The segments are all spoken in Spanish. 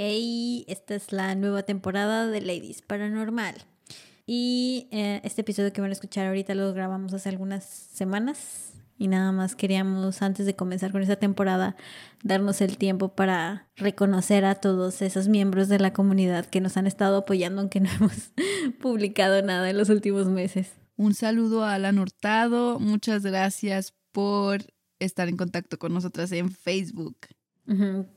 Hey, esta es la nueva temporada de Ladies Paranormal. Y eh, este episodio que van a escuchar ahorita lo grabamos hace algunas semanas. Y nada más queríamos, antes de comenzar con esta temporada, darnos el tiempo para reconocer a todos esos miembros de la comunidad que nos han estado apoyando, aunque no hemos publicado nada en los últimos meses. Un saludo a Alan Hurtado. Muchas gracias por estar en contacto con nosotras en Facebook.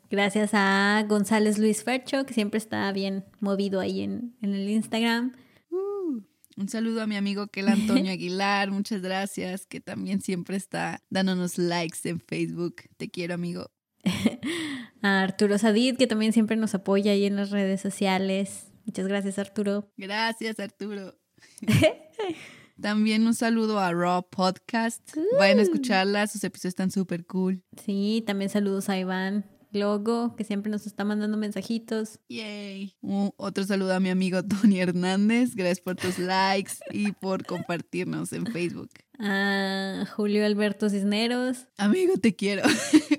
Gracias a González Luis Fercho, que siempre está bien movido ahí en, el Instagram. Uh, un saludo a mi amigo Kel Antonio Aguilar, muchas gracias, que también siempre está dándonos likes en Facebook. Te quiero, amigo. a Arturo Sadid, que también siempre nos apoya ahí en las redes sociales. Muchas gracias, Arturo. Gracias, Arturo. También un saludo a Raw Podcast. Vayan a escucharla, sus episodios están súper cool. Sí, también saludos a Iván Logo, que siempre nos está mandando mensajitos. Yay. otro saludo a mi amigo Tony Hernández. Gracias por tus likes y por compartirnos en Facebook. A Julio Alberto Cisneros. Amigo, te quiero.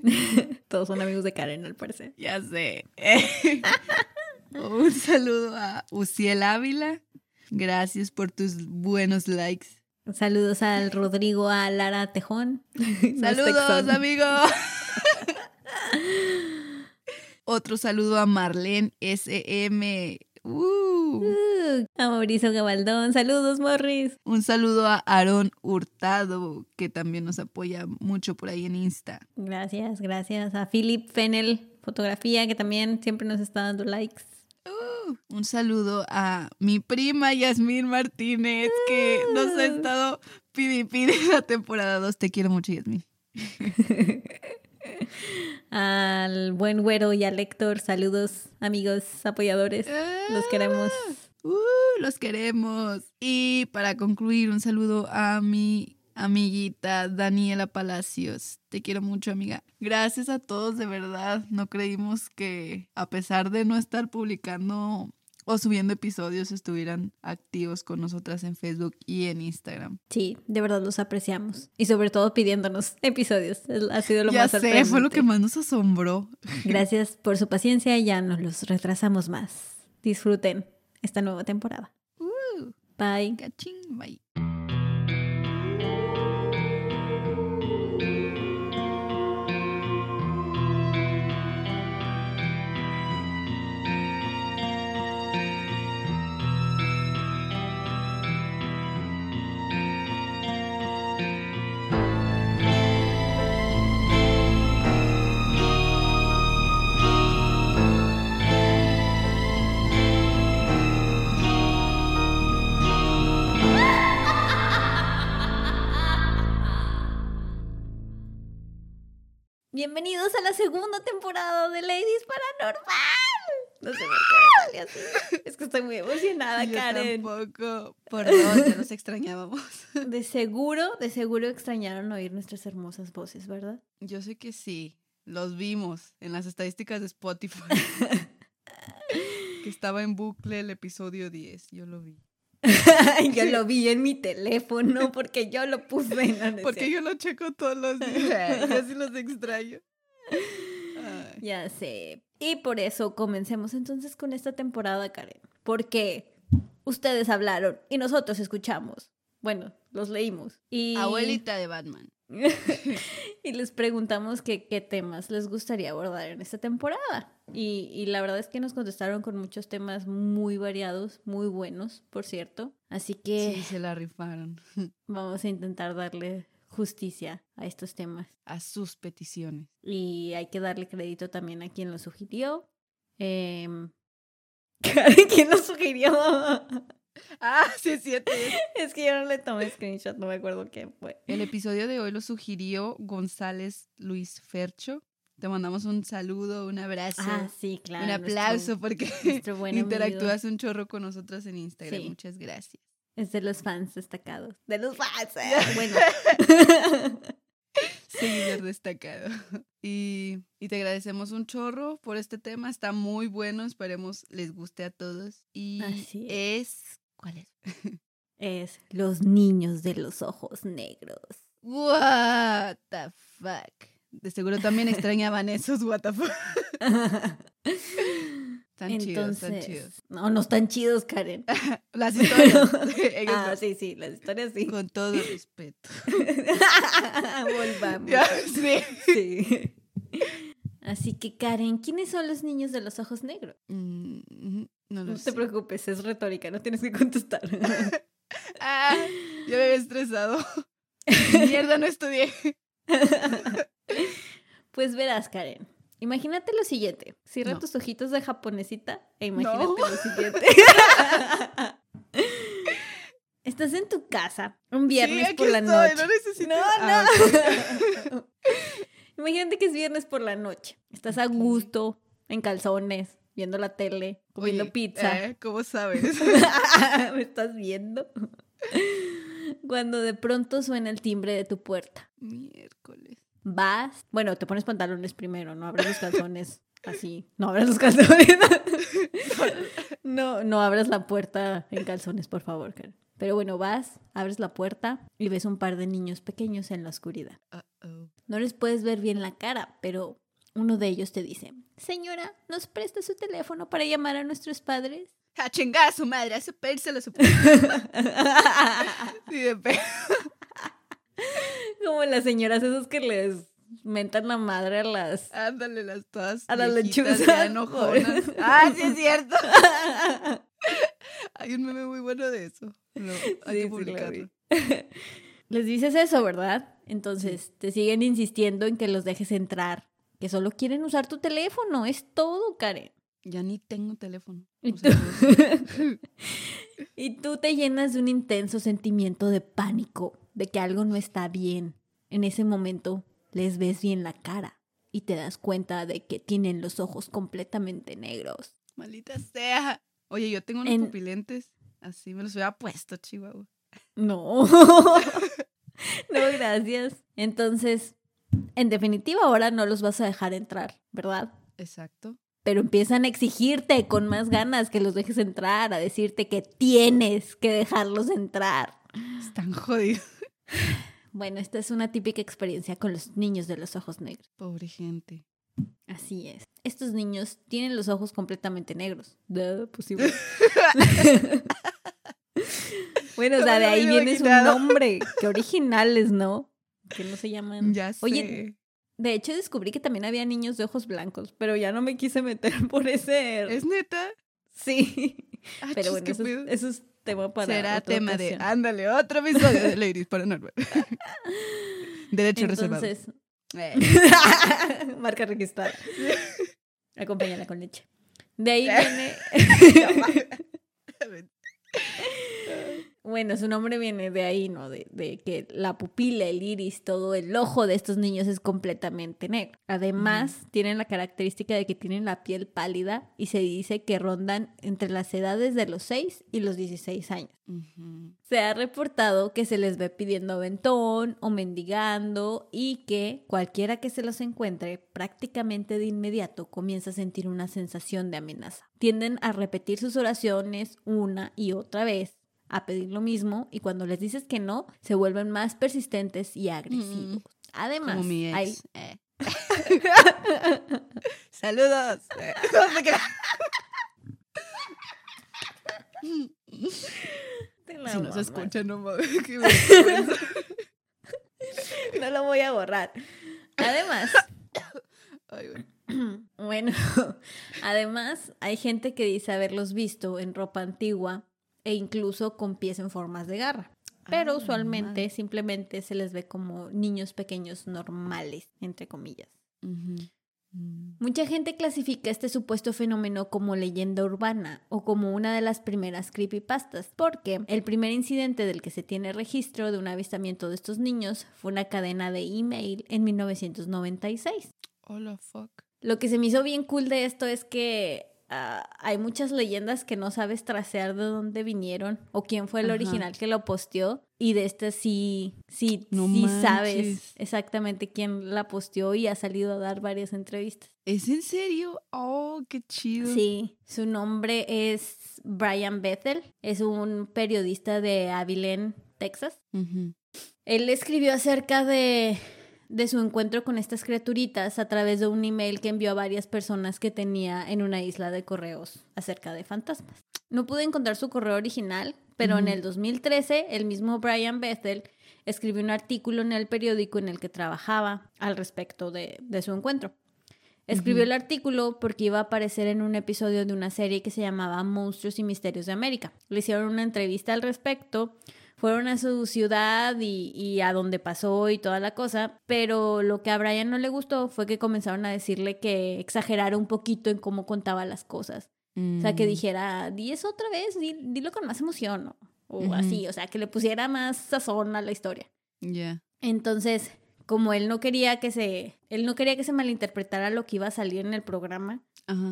Todos son amigos de Karen, al parecer. Ya sé. un saludo a Uciel Ávila. Gracias por tus buenos likes. Saludos al Rodrigo, a Lara Tejón. Saludos, amigo. Otro saludo a Marlene SM. Uh. Uh, a Mauricio Gabaldón. Saludos, Morris. Un saludo a Aaron Hurtado, que también nos apoya mucho por ahí en Insta. Gracias, gracias. A Philip Fennel, fotografía, que también siempre nos está dando likes. Un saludo a mi prima Yasmín Martínez, que nos ha uh. estado pidi la temporada 2. Te quiero mucho, Yasmín. al buen güero y al Héctor, saludos, amigos, apoyadores. Los queremos. Uh, los queremos. Y para concluir, un saludo a mi amiguita Daniela Palacios. Te quiero mucho, amiga. Gracias a todos, de verdad. No creímos que a pesar de no estar publicando o subiendo episodios estuvieran activos con nosotras en Facebook y en Instagram. Sí, de verdad los apreciamos. Y sobre todo pidiéndonos episodios. Ha sido lo ya más sé, fue lo que más nos asombró. Gracias por su paciencia. Ya nos los retrasamos más. Disfruten esta nueva temporada. Uh, bye. bye. Bienvenidos a la segunda temporada de Ladies Paranormal. No sé por qué así. Es que estoy muy emocionada, Yo Karen. Tampoco. Perdón, ya nos extrañábamos. De seguro, de seguro extrañaron oír nuestras hermosas voces, ¿verdad? Yo sé que sí. Los vimos en las estadísticas de Spotify. que estaba en bucle el episodio 10. Yo lo vi. yo lo vi en mi teléfono porque yo lo puse. en porque yo lo checo todos los días. y así los extraño. Ya sé. Y por eso comencemos entonces con esta temporada, Karen. Porque ustedes hablaron y nosotros escuchamos. Bueno, los leímos. Y... Abuelita de Batman. y les preguntamos qué temas les gustaría abordar en esta temporada. Y, la verdad es que nos contestaron con muchos temas muy variados, muy buenos, por cierto. Así que... Sí, se la rifaron. Vamos a intentar darle justicia a estos temas. A sus peticiones. Y hay que darle crédito también a quien lo sugirió. Eh... ¿Quién lo sugirió? Ah, sí, es cierto. Es que yo no le tomé screenshot, no me acuerdo quién fue. El episodio de hoy lo sugirió González Luis Fercho. Te mandamos un saludo, un abrazo. Ah, sí, claro. Un aplauso porque interactúas un chorro con nosotras en Instagram. Muchas gracias. Es de los fans destacados. De los fans. Eh, bueno. Seguidor destacado. Y, y, te agradecemos un chorro por este tema. Está muy bueno. Esperemos les guste a todos. Y es ¿Cuál es? es Los niños de los ojos negros. What the fuck. De seguro también extrañaban esos what the fuck. Están chidos, están chidos. No, no están chidos, Karen. las historias. ah, sí, sí, las historias sí. Con todo respeto. Volvamos. Ya, sí. Sí. Así que, Karen, ¿quiénes son los niños de los ojos negros? Mm, no lo No sé. te preocupes, es retórica, no tienes que contestar. Ah, ya me había estresado. Mierda, no estudié. Pues verás, Karen. Imagínate lo siguiente. Cierra No. tus ojitos de japonesita e imagínate No. lo siguiente. Estás en tu casa un viernes sí, por la estoy, noche. No necesito. No, Ah, no. Imagínate que es viernes por la noche. Estás a gusto, en calzones, viendo la tele, comiendo Oye, pizza. eh, ¿Cómo sabes? ¿Me estás viendo? Cuando de pronto suena el timbre de tu puerta. Miércoles. Vas, bueno, te pones pantalones primero, no abres los calzones así. No abras los calzones. No, no abras la puerta en calzones, por favor, Karen. Pero bueno, vas, abres la puerta y ves un par de niños pequeños en la oscuridad. No les puedes ver bien la cara, pero uno de ellos te dice, señora, ¿nos presta su teléfono para llamar a nuestros padres? A chingar a su madre, a su pérselo, a su Sí, de pe- Como las señoras esas que les mentan la madre a las... Ándale, las todas. A las lechuzas, enojonas. Ah, sí, es cierto. Hay un meme muy bueno de eso. Lo- hay Sí, que publicarlo. Les dices eso, ¿verdad? Entonces te siguen insistiendo en que los dejes entrar, que solo quieren usar tu teléfono, es todo, Karen. Ya ni tengo teléfono. Y O sea, tú- Y tú te llenas de un intenso sentimiento de pánico, de que algo no está bien. En ese momento les ves bien la cara y te das cuenta de que tienen los ojos completamente negros. Maldita sea. Oye, yo tengo unos En- pupilentes. Así me los hubiera puesto, Chihuahua. No. no, gracias. Entonces, en definitiva, ahora no los vas a dejar entrar, ¿verdad? Exacto. Pero empiezan a exigirte con más ganas que los dejes entrar, a decirte que tienes que dejarlos entrar. Están jodidos. Bueno, esta es una típica experiencia con los niños de los ojos negros. Pobre gente. Así es. Estos niños tienen los ojos completamente negros. Duh, pues sí, bueno. o sea, de ahí viene su nombre. Qué originales, ¿no? Que no se llaman. Ya sé. Oye, De hecho, descubrí que también había niños de ojos blancos, pero ya no me quise meter por ese. ¿Es neta? Sí. Ah, Pero bueno, eso, es- pedo. eso es tema para. Será otra tema de. Ándale, otro episodio de Ladies Paranormal. Derecho reservado. Entonces, Eh. marca registrada. Acompáñala con leche. De ahí Eh. viene. Bueno, su nombre viene de ahí, ¿no? De, de que la pupila, el iris, todo el ojo de estos niños es completamente negro. Además, tienen la característica de que tienen la piel pálida y se dice que rondan entre las edades de los 6 y los 16 años. Se ha reportado que se les ve pidiendo aventón o mendigando y que cualquiera que se los encuentre prácticamente de inmediato comienza a sentir una sensación de amenaza. Tienden a repetir sus oraciones una y otra vez, a pedir lo mismo y cuando les dices que no, se vuelven más persistentes y agresivos. Además, Como mi ex. hay... Eh. Saludos. Eh. Te la Si no se escucha, no. No lo voy a borrar. Además, Ay. Bueno, además hay gente que dice haberlos visto en ropa antigua e incluso con pies en formas de garra. Pero Ah, usualmente madre. simplemente se les ve como niños pequeños normales, entre comillas. Mm. Mucha gente clasifica este supuesto fenómeno como leyenda urbana o como una de las primeras creepypastas, porque el primer incidente del que se tiene registro de un avistamiento de estos niños fue una cadena de email en 1996. Hola, fuck. Lo que se me hizo bien cool de esto es que ah, hay muchas leyendas que no sabes tracear de dónde vinieron o quién fue el Ajá. original que lo posteó. Y de este sí, sí, No sí sabes exactamente quién la posteó y ha salido a dar varias entrevistas. ¿Es en serio? Oh, qué chido. Sí, su nombre es Brian Bethel, es un periodista de Abilene, Texas. Él escribió acerca de, de su encuentro con estas criaturitas a través de un email que envió a varias personas que tenía en una isla de correos acerca de fantasmas. No pude encontrar su correo original, pero en el 2013 el mismo Brian Bethel escribió un artículo en el periódico en el que trabajaba al respecto de, de su encuentro. Escribió el artículo porque iba a aparecer en un episodio de una serie que se llamaba Monstruos y Misterios de América. Le hicieron una entrevista al respecto, fueron a su ciudad y, a donde pasó y toda la cosa, pero lo que a Brian no le gustó fue que comenzaron a decirle que exagerara un poquito en cómo contaba las cosas. O sea, que mm. dijera, di eso otra vez, dilo con más emoción, o así, o sea, que le pusiera más sazón a la historia. Ya. Entonces, como él no quería que se, él no quería que se malinterpretara lo que iba a salir en el programa.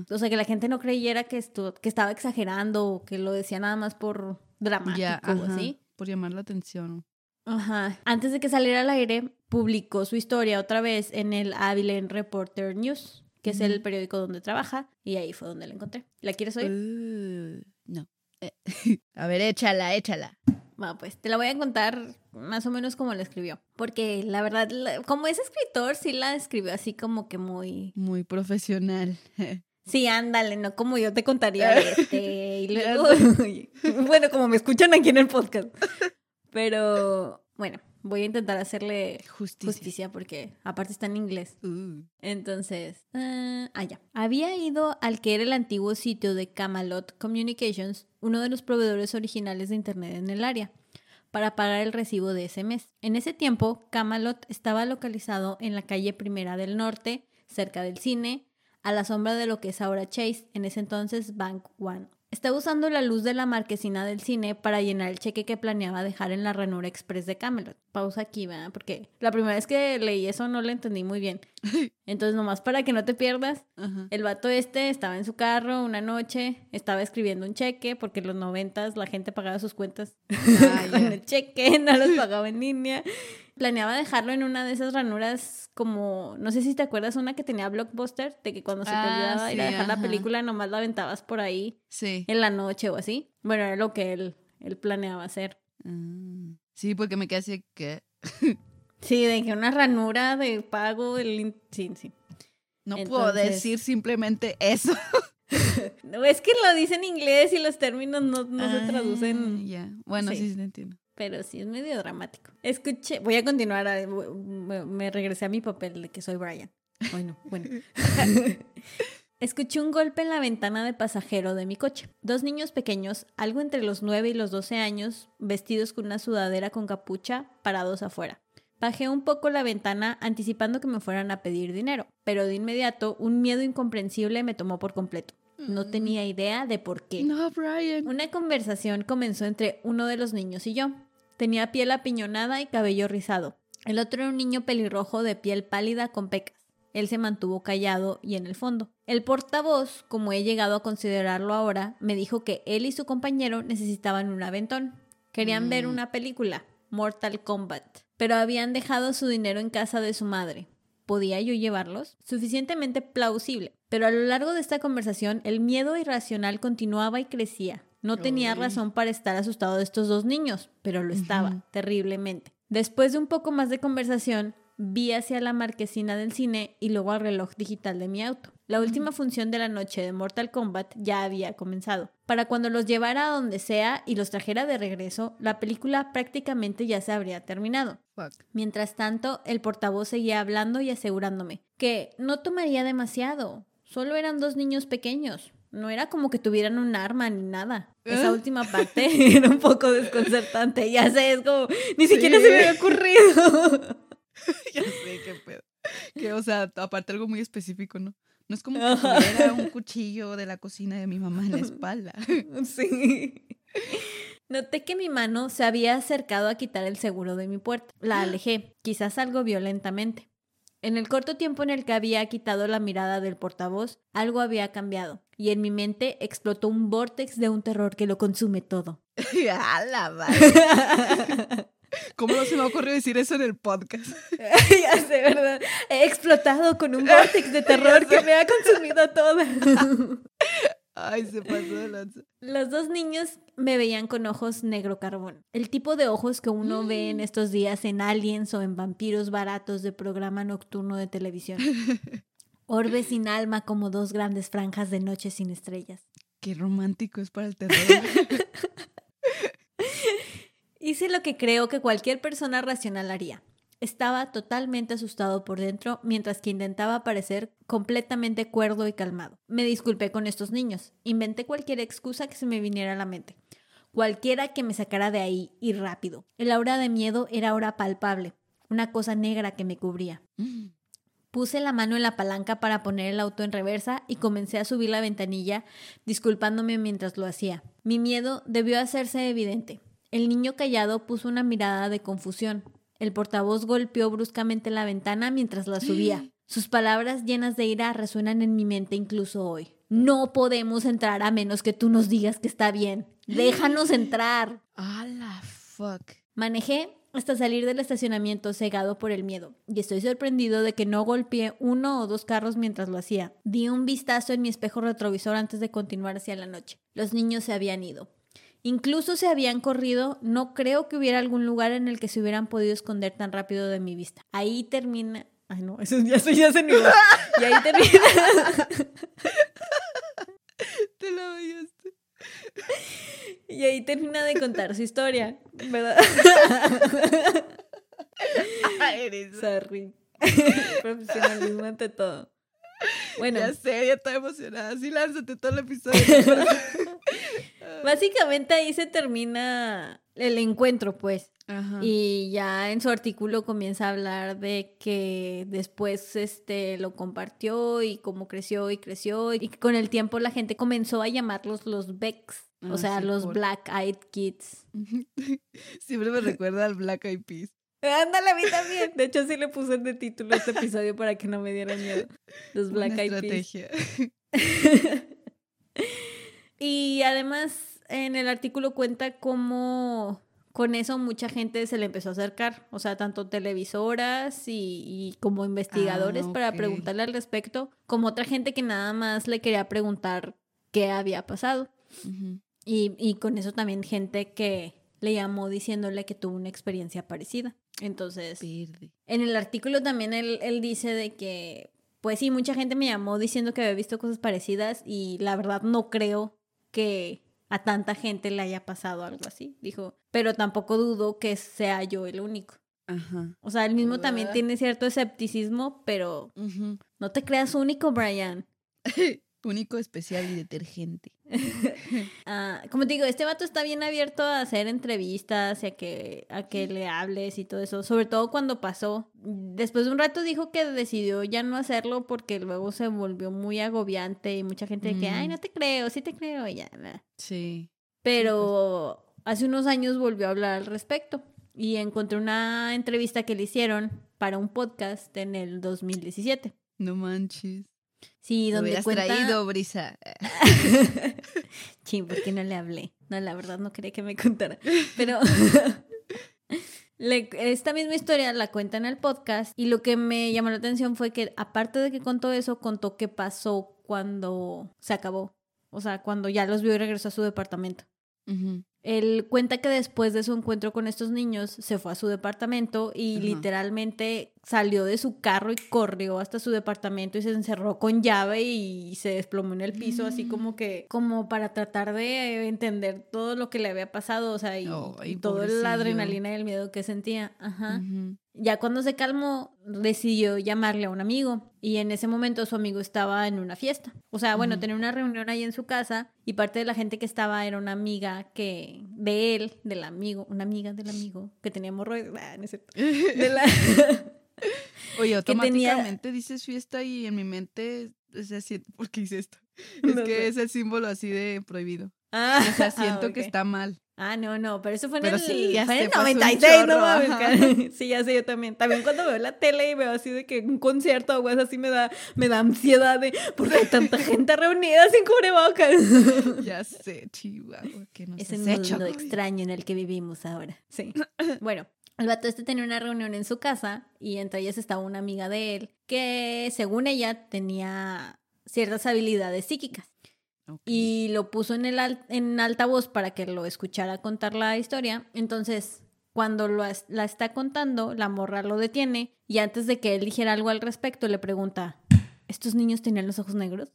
O sea, que la gente no creyera que, esto, que estaba exagerando o que lo decía nada más por dramático o así. Por llamar la atención. Ajá. Antes de que saliera al aire, publicó su historia otra vez en el Abilene Reporter News, que es el periódico donde trabaja, y ahí fue donde la encontré. ¿La quieres oír? Uh, no. Eh, a ver, échala, échala. Bueno, pues te la voy a contar más o menos como la escribió. Porque la verdad, como es escritor, sí la escribió así como que muy... Muy profesional. Sí, ándale, no como yo te contaría este. Y luego, bueno, como me escuchan aquí en el podcast. Pero bueno, voy a intentar hacerle justicia, porque aparte está en inglés. Uh. Entonces, uh, ah, ya. Había ido al que era el antiguo sitio de Camelot Communications, uno de los proveedores originales de Internet en el área, para pagar el recibo de ese mes. En ese tiempo, Camelot estaba localizado en la calle Primera del Norte, cerca del cine, a la sombra de lo que es ahora Chase, en ese entonces Bank One. Estaba usando la luz de la marquesina del cine para llenar el cheque que planeaba dejar en la ranura express de Camelot. Pausa aquí, ¿verdad? Porque la primera vez que leí eso no lo entendí muy bien. Entonces, nomás para que no te pierdas, el vato este estaba en su carro una noche, estaba escribiendo un cheque, porque en los noventas la gente pagaba sus cuentas ah, con el cheque, no los pagaba en línea planeaba dejarlo en una de esas ranuras como, no sé si te acuerdas, una que tenía Blockbuster, de que cuando se te ah, olvidaba ir a dejar la película, nomás la aventabas por ahí sí. en la noche o así. Bueno, era lo que él, él planeaba hacer. Mm. Sí, porque me quedé así que... sí, de que una ranura de pago, el... sí, sí. No puedo decir simplemente eso. no, es que lo dice en inglés y los términos no, no se traducen. Ah, ya, bueno, sí, sí, entiendo pero sí es medio dramático. Escuché, voy a continuar, me, regresé a mi papel de que soy Brian. Bueno, bueno. Escuché un golpe en la ventana de pasajero de mi coche. Dos niños pequeños, algo entre los 9 y los 12 años, vestidos con una sudadera con capucha, parados afuera. Bajé un poco la ventana anticipando que me fueran a pedir dinero, pero de inmediato un miedo incomprensible me tomó por completo. No mm. tenía idea de por qué. No, Brian. Una conversación comenzó entre uno de los niños y yo. Tenía piel apiñonada y cabello rizado. El otro era un niño pelirrojo de piel pálida con pecas. Él se mantuvo callado y en el fondo. El portavoz, como he llegado a considerarlo ahora, me dijo que él y su compañero necesitaban un aventón. Querían ver mm. una película, Mortal Kombat, pero habían dejado su dinero en casa de su madre. ¿Podía yo llevarlos? Suficientemente plausible. Pero a lo largo de esta conversación, el miedo irracional continuaba y crecía. No tenía razón para estar asustado de estos dos niños, pero lo estaba, terriblemente. Después de un poco más de conversación, vi hacia la marquesina del cine y luego al reloj digital de mi auto. La última función de la noche de Mortal Kombat ya había comenzado. Para cuando los llevara a donde sea y los trajera de regreso, la película prácticamente ya se habría terminado. Mientras tanto, el portavoz seguía hablando y asegurándome que no tomaría demasiado. Solo eran dos niños pequeños. No era como que tuvieran un arma ni nada. Esa ¿Eh? última parte era un poco desconcertante. Ya sé, es como, ni siquiera se me había ocurrido. ya sé, qué pedo. Que, o sea, aparte algo muy específico, ¿no? No es como que tuviera un cuchillo de la cocina de mi mamá en la espalda. sí. Noté que mi mano se había acercado a quitar el seguro de mi puerta. La alejé, quizás algo violentamente. En el corto tiempo en el que había quitado la mirada del portavoz, algo había cambiado, y en mi mente explotó un vórtex de un terror que lo consume todo. ¿Cómo no se me ocurrió decir eso en el podcast? ya sé, ¿verdad? He explotado con un vórtex de terror que me ha consumido todo. Ay, se pasó de lanza. Los dos niños me veían con ojos negro carbón. El tipo de ojos que uno ve en estos días en aliens o en vampiros baratos de programa nocturno de televisión. Orbe sin alma como dos grandes franjas de noche sin estrellas. Qué romántico es para el terror. Hice lo que creo que cualquier persona racional haría. Estaba totalmente asustado por dentro mientras que intentaba parecer completamente cuerdo y calmado. Me disculpé con estos niños. Inventé cualquier excusa que se me viniera a la mente. Cualquiera que me sacara de ahí y rápido. El aura de miedo era ahora palpable, una cosa negra que me cubría. Puse la mano en la palanca para poner el auto en reversa y comencé a subir la ventanilla, disculpándome mientras lo hacía. Mi miedo debió hacerse evidente. El niño callado puso una mirada de confusión. El portavoz golpeó bruscamente la ventana mientras la subía. Sus palabras llenas de ira resuenan en mi mente incluso hoy. No podemos entrar a menos que tú nos digas que está bien. Déjanos entrar. Ah, la fuck. Manejé hasta salir del estacionamiento cegado por el miedo, y estoy sorprendido de que no golpeé uno o dos carros mientras lo hacía. Di un vistazo en mi espejo retrovisor antes de continuar hacia la noche. Los niños se habían ido. Incluso se habían corrido, no creo que hubiera algún lugar en el que se hubieran podido esconder tan rápido de mi vista. Ahí termina. Ay, no, eso ya, se me. Y ahí termina. Te la vayaste. Y ahí termina de contar su historia, ¿verdad? Eres. Sorry. Profesionalismo ante todo. Bueno, Ya sé, ya estoy emocionada. Sí, lánzate todo el episodio. básicamente ahí se termina el encuentro, pues. Ajá. Y ya en su artículo comienza a hablar de que después este lo compartió y cómo creció y creció y que con el tiempo la gente comenzó a llamarlos los Becks, o Ah, sea, sí, los por- Black Eyed Kids. Siempre me recuerda al Black Eyed Peas. Ándale, a mí también. De hecho, sí le puse de título a este episodio para que no me diera miedo. Los Black Una Eyed Peas. estrategia. y además en el artículo cuenta cómo con eso mucha gente se le empezó a acercar, o sea, tanto televisoras y, y como investigadores Ah, para preguntarle al respecto, como otra gente que nada más le quería preguntar qué había pasado. Y, y con eso también gente que le llamó diciéndole que tuvo una experiencia parecida. Entonces, Verde. en el artículo también él, él dice de que, pues sí, mucha gente me llamó diciendo que había visto cosas parecidas y la verdad no creo que a tanta gente le haya pasado algo así, dijo, pero tampoco dudo que sea yo el único. Ajá. O sea, él mismo también tiene cierto escepticismo, pero no te creas único, Brian. Único, especial y detergente. Ah, como te digo, este vato está bien abierto a hacer entrevistas y a que, a que le hables y todo eso. Sobre todo cuando pasó. Después de un rato dijo que decidió ya no hacerlo porque luego se volvió muy agobiante y mucha gente de que, Mm. ay, no te creo, sí te creo, y ya. nah. Sí. Pero hace unos años volvió a hablar al respecto y encontré una entrevista que le hicieron para un podcast en el 2017. No manches. Sí, donde hubieras cuenta... traído, Brisa. Sí, ¿por qué no le hablé? No, la verdad no quería que me contara. Pero le- esta misma historia la cuenta en el podcast y lo que me llamó la atención fue que aparte de que contó eso, contó qué pasó cuando se acabó. O sea, cuando ya los vio y regresó a su departamento. Ujú. Él cuenta que después de su encuentro con estos niños se fue a su departamento y Ajá. literalmente salió de su carro y corrió hasta su departamento y se encerró con llave y se desplomó en el piso, así Mm. como que, como para tratar de entender todo lo que le había pasado, o sea, y, Ay, y toda la adrenalina y el miedo que sentía. Ajá. Ya cuando se calmó, decidió llamarle a un amigo y en ese momento su amigo estaba en una fiesta. O sea, bueno, tenía una reunión ahí en su casa y parte de la gente que estaba era una amiga que de él, del amigo, una amiga del amigo que tenía hemorroides, ah, no es cierto. De la- Oye, que tenía- automáticamente dices fiesta y en mi mente, sea, siento, ¿por qué hice esto? Es No que es el símbolo así de prohibido. Ah, O sea, siento ah, que ok. está mal. Ah, no, no, pero eso fue en Pero el, sí, ya fue en sé, el fue hace un 96, no mames. Sí, ya sé, yo también. También cuando veo la tele y veo así de que un concierto o algo así me da, me da ansiedad de porque hay tanta gente reunida sin cubrebocas. Ya sé, chihuahua, que nos Es el hecho. mundo extraño en el que vivimos ahora. Sí. Bueno, el vato este tenía una reunión en su casa y entre ellas estaba una amiga de él que, según ella, tenía ciertas habilidades psíquicas. Y lo puso en el al- en altavoz para que lo escuchara contar la historia. Entonces, cuando lo la está contando, la morra lo detiene y antes de que él dijera algo al respecto, le pregunta, ¿estos niños tenían los ojos negros?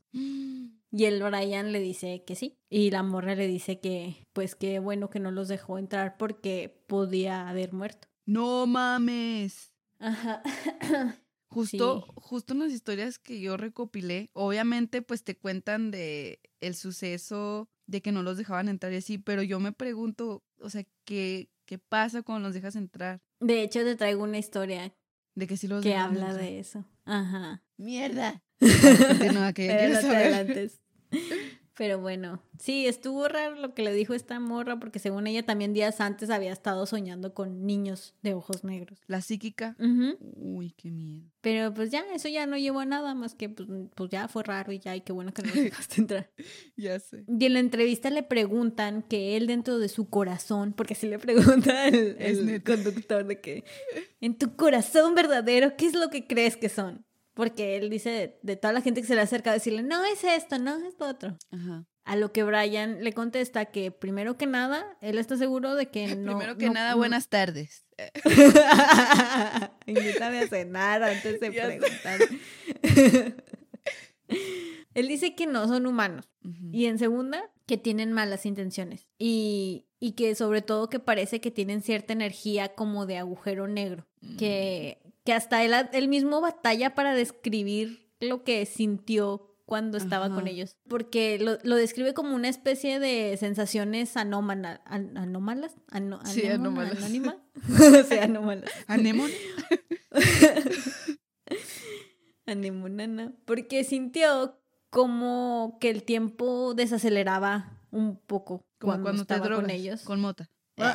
Y el Brian le dice que sí. Y la morra le dice que, pues qué bueno que no los dejó entrar porque podía haber muerto. No mames. Ajá. Justo, Sí. justo en las historias que yo recopilé, obviamente pues te cuentan de el suceso de que no los dejaban entrar y así, pero yo me pregunto, o sea, ¿qué, qué pasa cuando los dejas entrar? De hecho, te traigo una historia De que sí los que habla entrar. de eso. Ajá. Mierda. Que ya Pero no te saber. adelantes. Pero bueno, sí, estuvo raro lo que le dijo esta morra porque según ella también días antes había estado soñando con niños de ojos negros. La psíquica. Ujú. Uy, qué miedo. Pero pues ya, eso ya no llevó a nada más que pues, pues ya fue raro y ya, y qué bueno que no dejaste entrar. Ya sé. Y en la entrevista le preguntan que él dentro de su corazón, porque si le pregunta el, el conductor de que en tu corazón verdadero, ¿qué es lo que crees que son? Porque él dice de, toda la gente que se le acerca a decirle, no es esto, no es lo otro. Ajá. A lo que Brian le contesta que primero que nada, él está seguro de que no... Primero que no- nada, no- buenas tardes. Invítame a cenar antes de Ya preguntar. él dice que no son humanos. Y en segunda, que tienen malas intenciones. Y, y que sobre todo que parece que tienen cierta energía como de agujero negro. Mm. Que, que hasta él, él mismo batalla para describir lo que sintió cuando estaba con ellos. Porque lo, lo describe como una especie de sensaciones an- anómalas. Ano- Sí, anómalas. Anónima. sí, anómalas. Anémone. Anemonana. Porque sintió como que el tiempo desaceleraba un poco Como cuando, cuando, te estaba drogas. con ellos. Con mota. no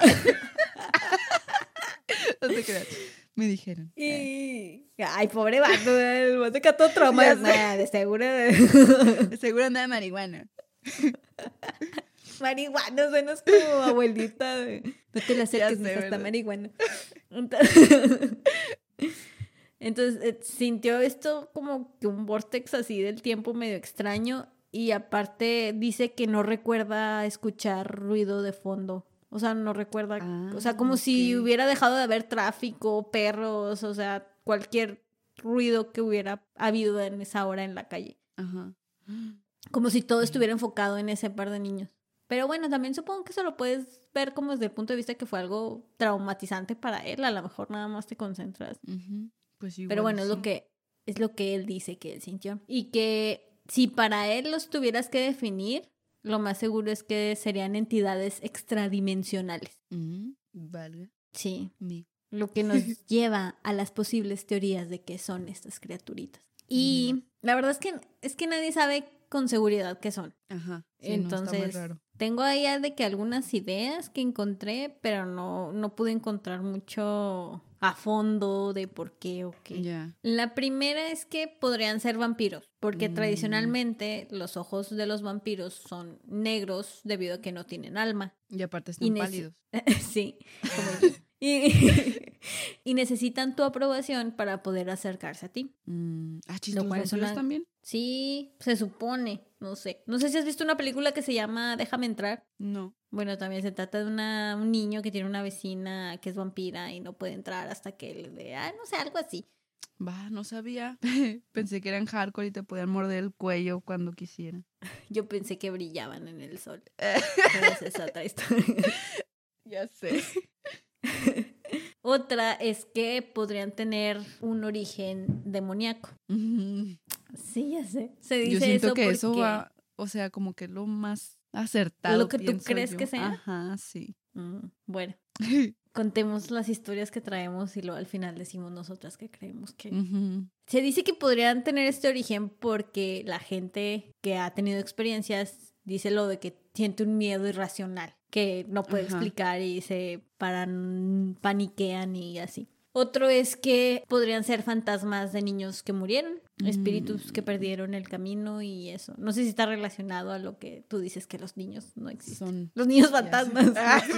te creas. Me dijeron. Y... Ay, pobre vato, el vato que todo trauma. De seguro. Seguro anda de marihuana. marihuana, suenas como abuelita. de, No te la acerques, sé, ¿verdad? marihuana. Entonces, Entonces, eh, sintió esto como que un vortex así del tiempo medio extraño. Y aparte dice que no recuerda escuchar ruido de fondo. O sea, no recuerda. o sea, Ah, como si hubiera dejado de haber tráfico, perros, o sea, cualquier ruido que hubiera habido en esa hora en la calle. Ajá. Como si todo estuviera enfocado en ese par de niños. Pero bueno, también supongo que eso lo puedes ver como desde el punto de vista que fue algo traumatizante para él. A lo mejor nada más te concentras. Ujú. Pues igual Pero bueno, es lo que es lo que él dice que él sintió. Y que si para él los tuvieras que definir, lo más seguro es que serían entidades extradimensionales. Valga. Sí. mi. Lo que nos lleva a las posibles teorías de qué son estas criaturitas. Y la verdad es que es que nadie sabe con seguridad qué son. Ajá. Sí, Entonces, raro. tengo ahí de que algunas ideas que encontré, pero no, no pude encontrar mucho a fondo de por qué o qué. La primera es que podrían ser vampiros, porque Mm. tradicionalmente los ojos de los vampiros son negros debido a que no tienen alma. Y aparte están Y pálidos. sí, como. Y, y necesitan tu aprobación para poder acercarse a ti. Mm. Ah, chis, ¿los cual es vampiros una- también? Sí, se supone, no sé. No sé si has visto una película que se llama Déjame entrar. No. Bueno, también se trata de una, un niño que tiene una vecina que es vampira y no puede entrar hasta que le dé, ah, no sé, algo así. Va, no sabía. Pensé que eran hardcore y te podían morder el cuello cuando quisieran. Yo pensé que brillaban en el sol. Pero esa es otra historia. Ya sé. Otra es que podrían tener un origen demoníaco. Sí, ya sé. Se dice Yo siento eso que eso va, o sea, como que lo más acertado. Lo que tú crees yo. que sea. Ajá, sí. Mm, bueno, contemos las historias que traemos y luego al final decimos nosotras que creemos que... Se dice que podrían tener este origen porque la gente que ha tenido experiencias dice lo de que siente un miedo irracional que no puede Ajá. explicar y se paran, paniquean y así. Otro es que podrían ser fantasmas de niños que murieron, espíritus que Mm. perdieron el camino y eso. No sé si está relacionado a lo que tú dices que los niños no existen. Son. Los niños fantasmas. no Ah.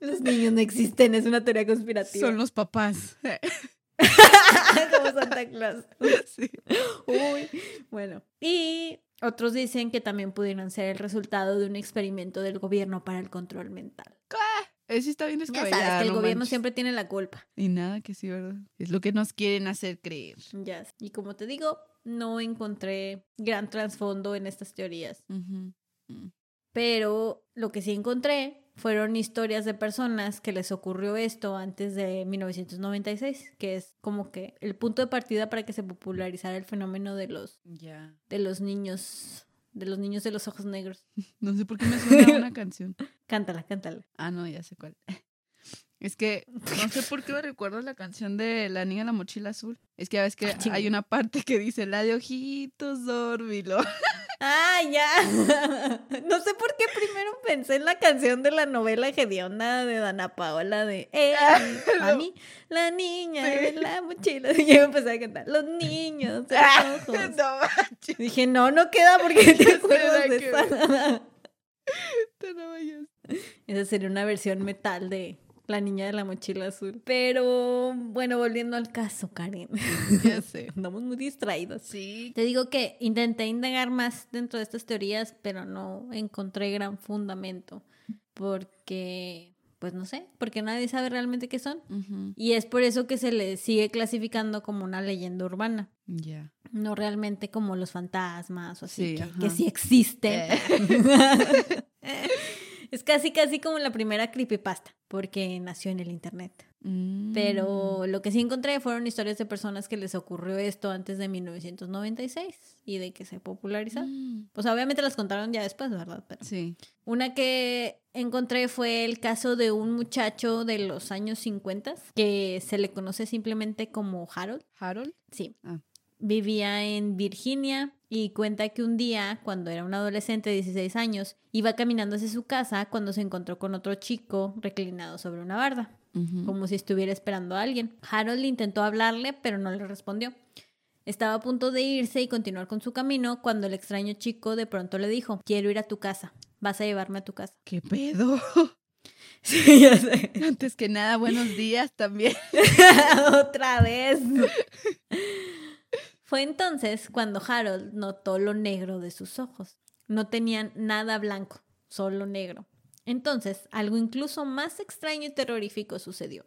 Los niños no existen, es una teoría conspirativa. Son los papás. Como Santa Claus. Sí. Uy, bueno. Y otros dicen que también pudieron ser el resultado de un experimento del gobierno para el control mental. Ese está bien Ya descabellado. sabes que el no gobierno manches. siempre tiene la culpa. Y nada, que sí, ¿verdad? Es lo que nos quieren hacer creer. Ya. Y como te digo, no encontré gran trasfondo en estas teorías. Ujú. Pero lo que sí encontré fueron historias de personas que les ocurrió esto antes de 1996, que es como que el punto de partida para que se popularizara el fenómeno de los Ya. de los niños de los niños de los ojos negros. No sé por qué me suena una canción. Cántala, cántala. Ah, no, ya sé cuál. Es que no sé por qué me recuerdo la canción de La niña en la mochila azul. Es que ya ves que Ah, hay una parte que dice la de ojitos, dórmilo. Ah, ya. No sé por qué primero pensé en la canción de la novela Gedionda de Dana Paola de eh, a mí, la niña Sí. de la mochila. Y yo empecé a cantar, los niños de los ojos. no Dije, no, no queda porque te acuerdas de que esa. te no vayas. Esa sería una versión metal de La niña de la mochila azul. Pero bueno, volviendo al caso, Karen. Ya sé. Andamos muy distraídos. Sí. Te digo que intenté indagar más dentro de estas teorías, pero no encontré gran fundamento. Porque, pues no sé, porque nadie sabe realmente qué son. Y es por eso que se le sigue clasificando como una leyenda urbana. Ya. No realmente como los fantasmas o así, Sí, que, que sí existen. Eh. Es casi, casi como la primera creepypasta, porque nació en el internet. Mm. Pero lo que sí encontré fueron historias de personas que les ocurrió esto antes de 1996 y de que se popularizó. Mm. O sea, obviamente las contaron ya después, ¿verdad? Pero Sí. una que encontré fue el caso de un muchacho de los años 50 que se le conoce simplemente como Harold. Harold. Sí. Ah. Vivía en Virginia y cuenta que un día, cuando era un adolescente de 16 años, iba caminando hacia su casa cuando se encontró con otro chico reclinado sobre una barda como si estuviera esperando a alguien. Harold intentó hablarle, pero no le respondió. Estaba a punto de irse y continuar con su camino cuando el extraño chico de pronto le dijo, quiero ir a tu casa, vas a llevarme a tu casa. ¿Qué pedo? Sí, ya sé. Antes que nada, buenos días también. Otra vez. Fue entonces cuando Harold notó lo negro de sus ojos. No tenían nada blanco, solo negro. Entonces, algo incluso más extraño y terrorífico sucedió.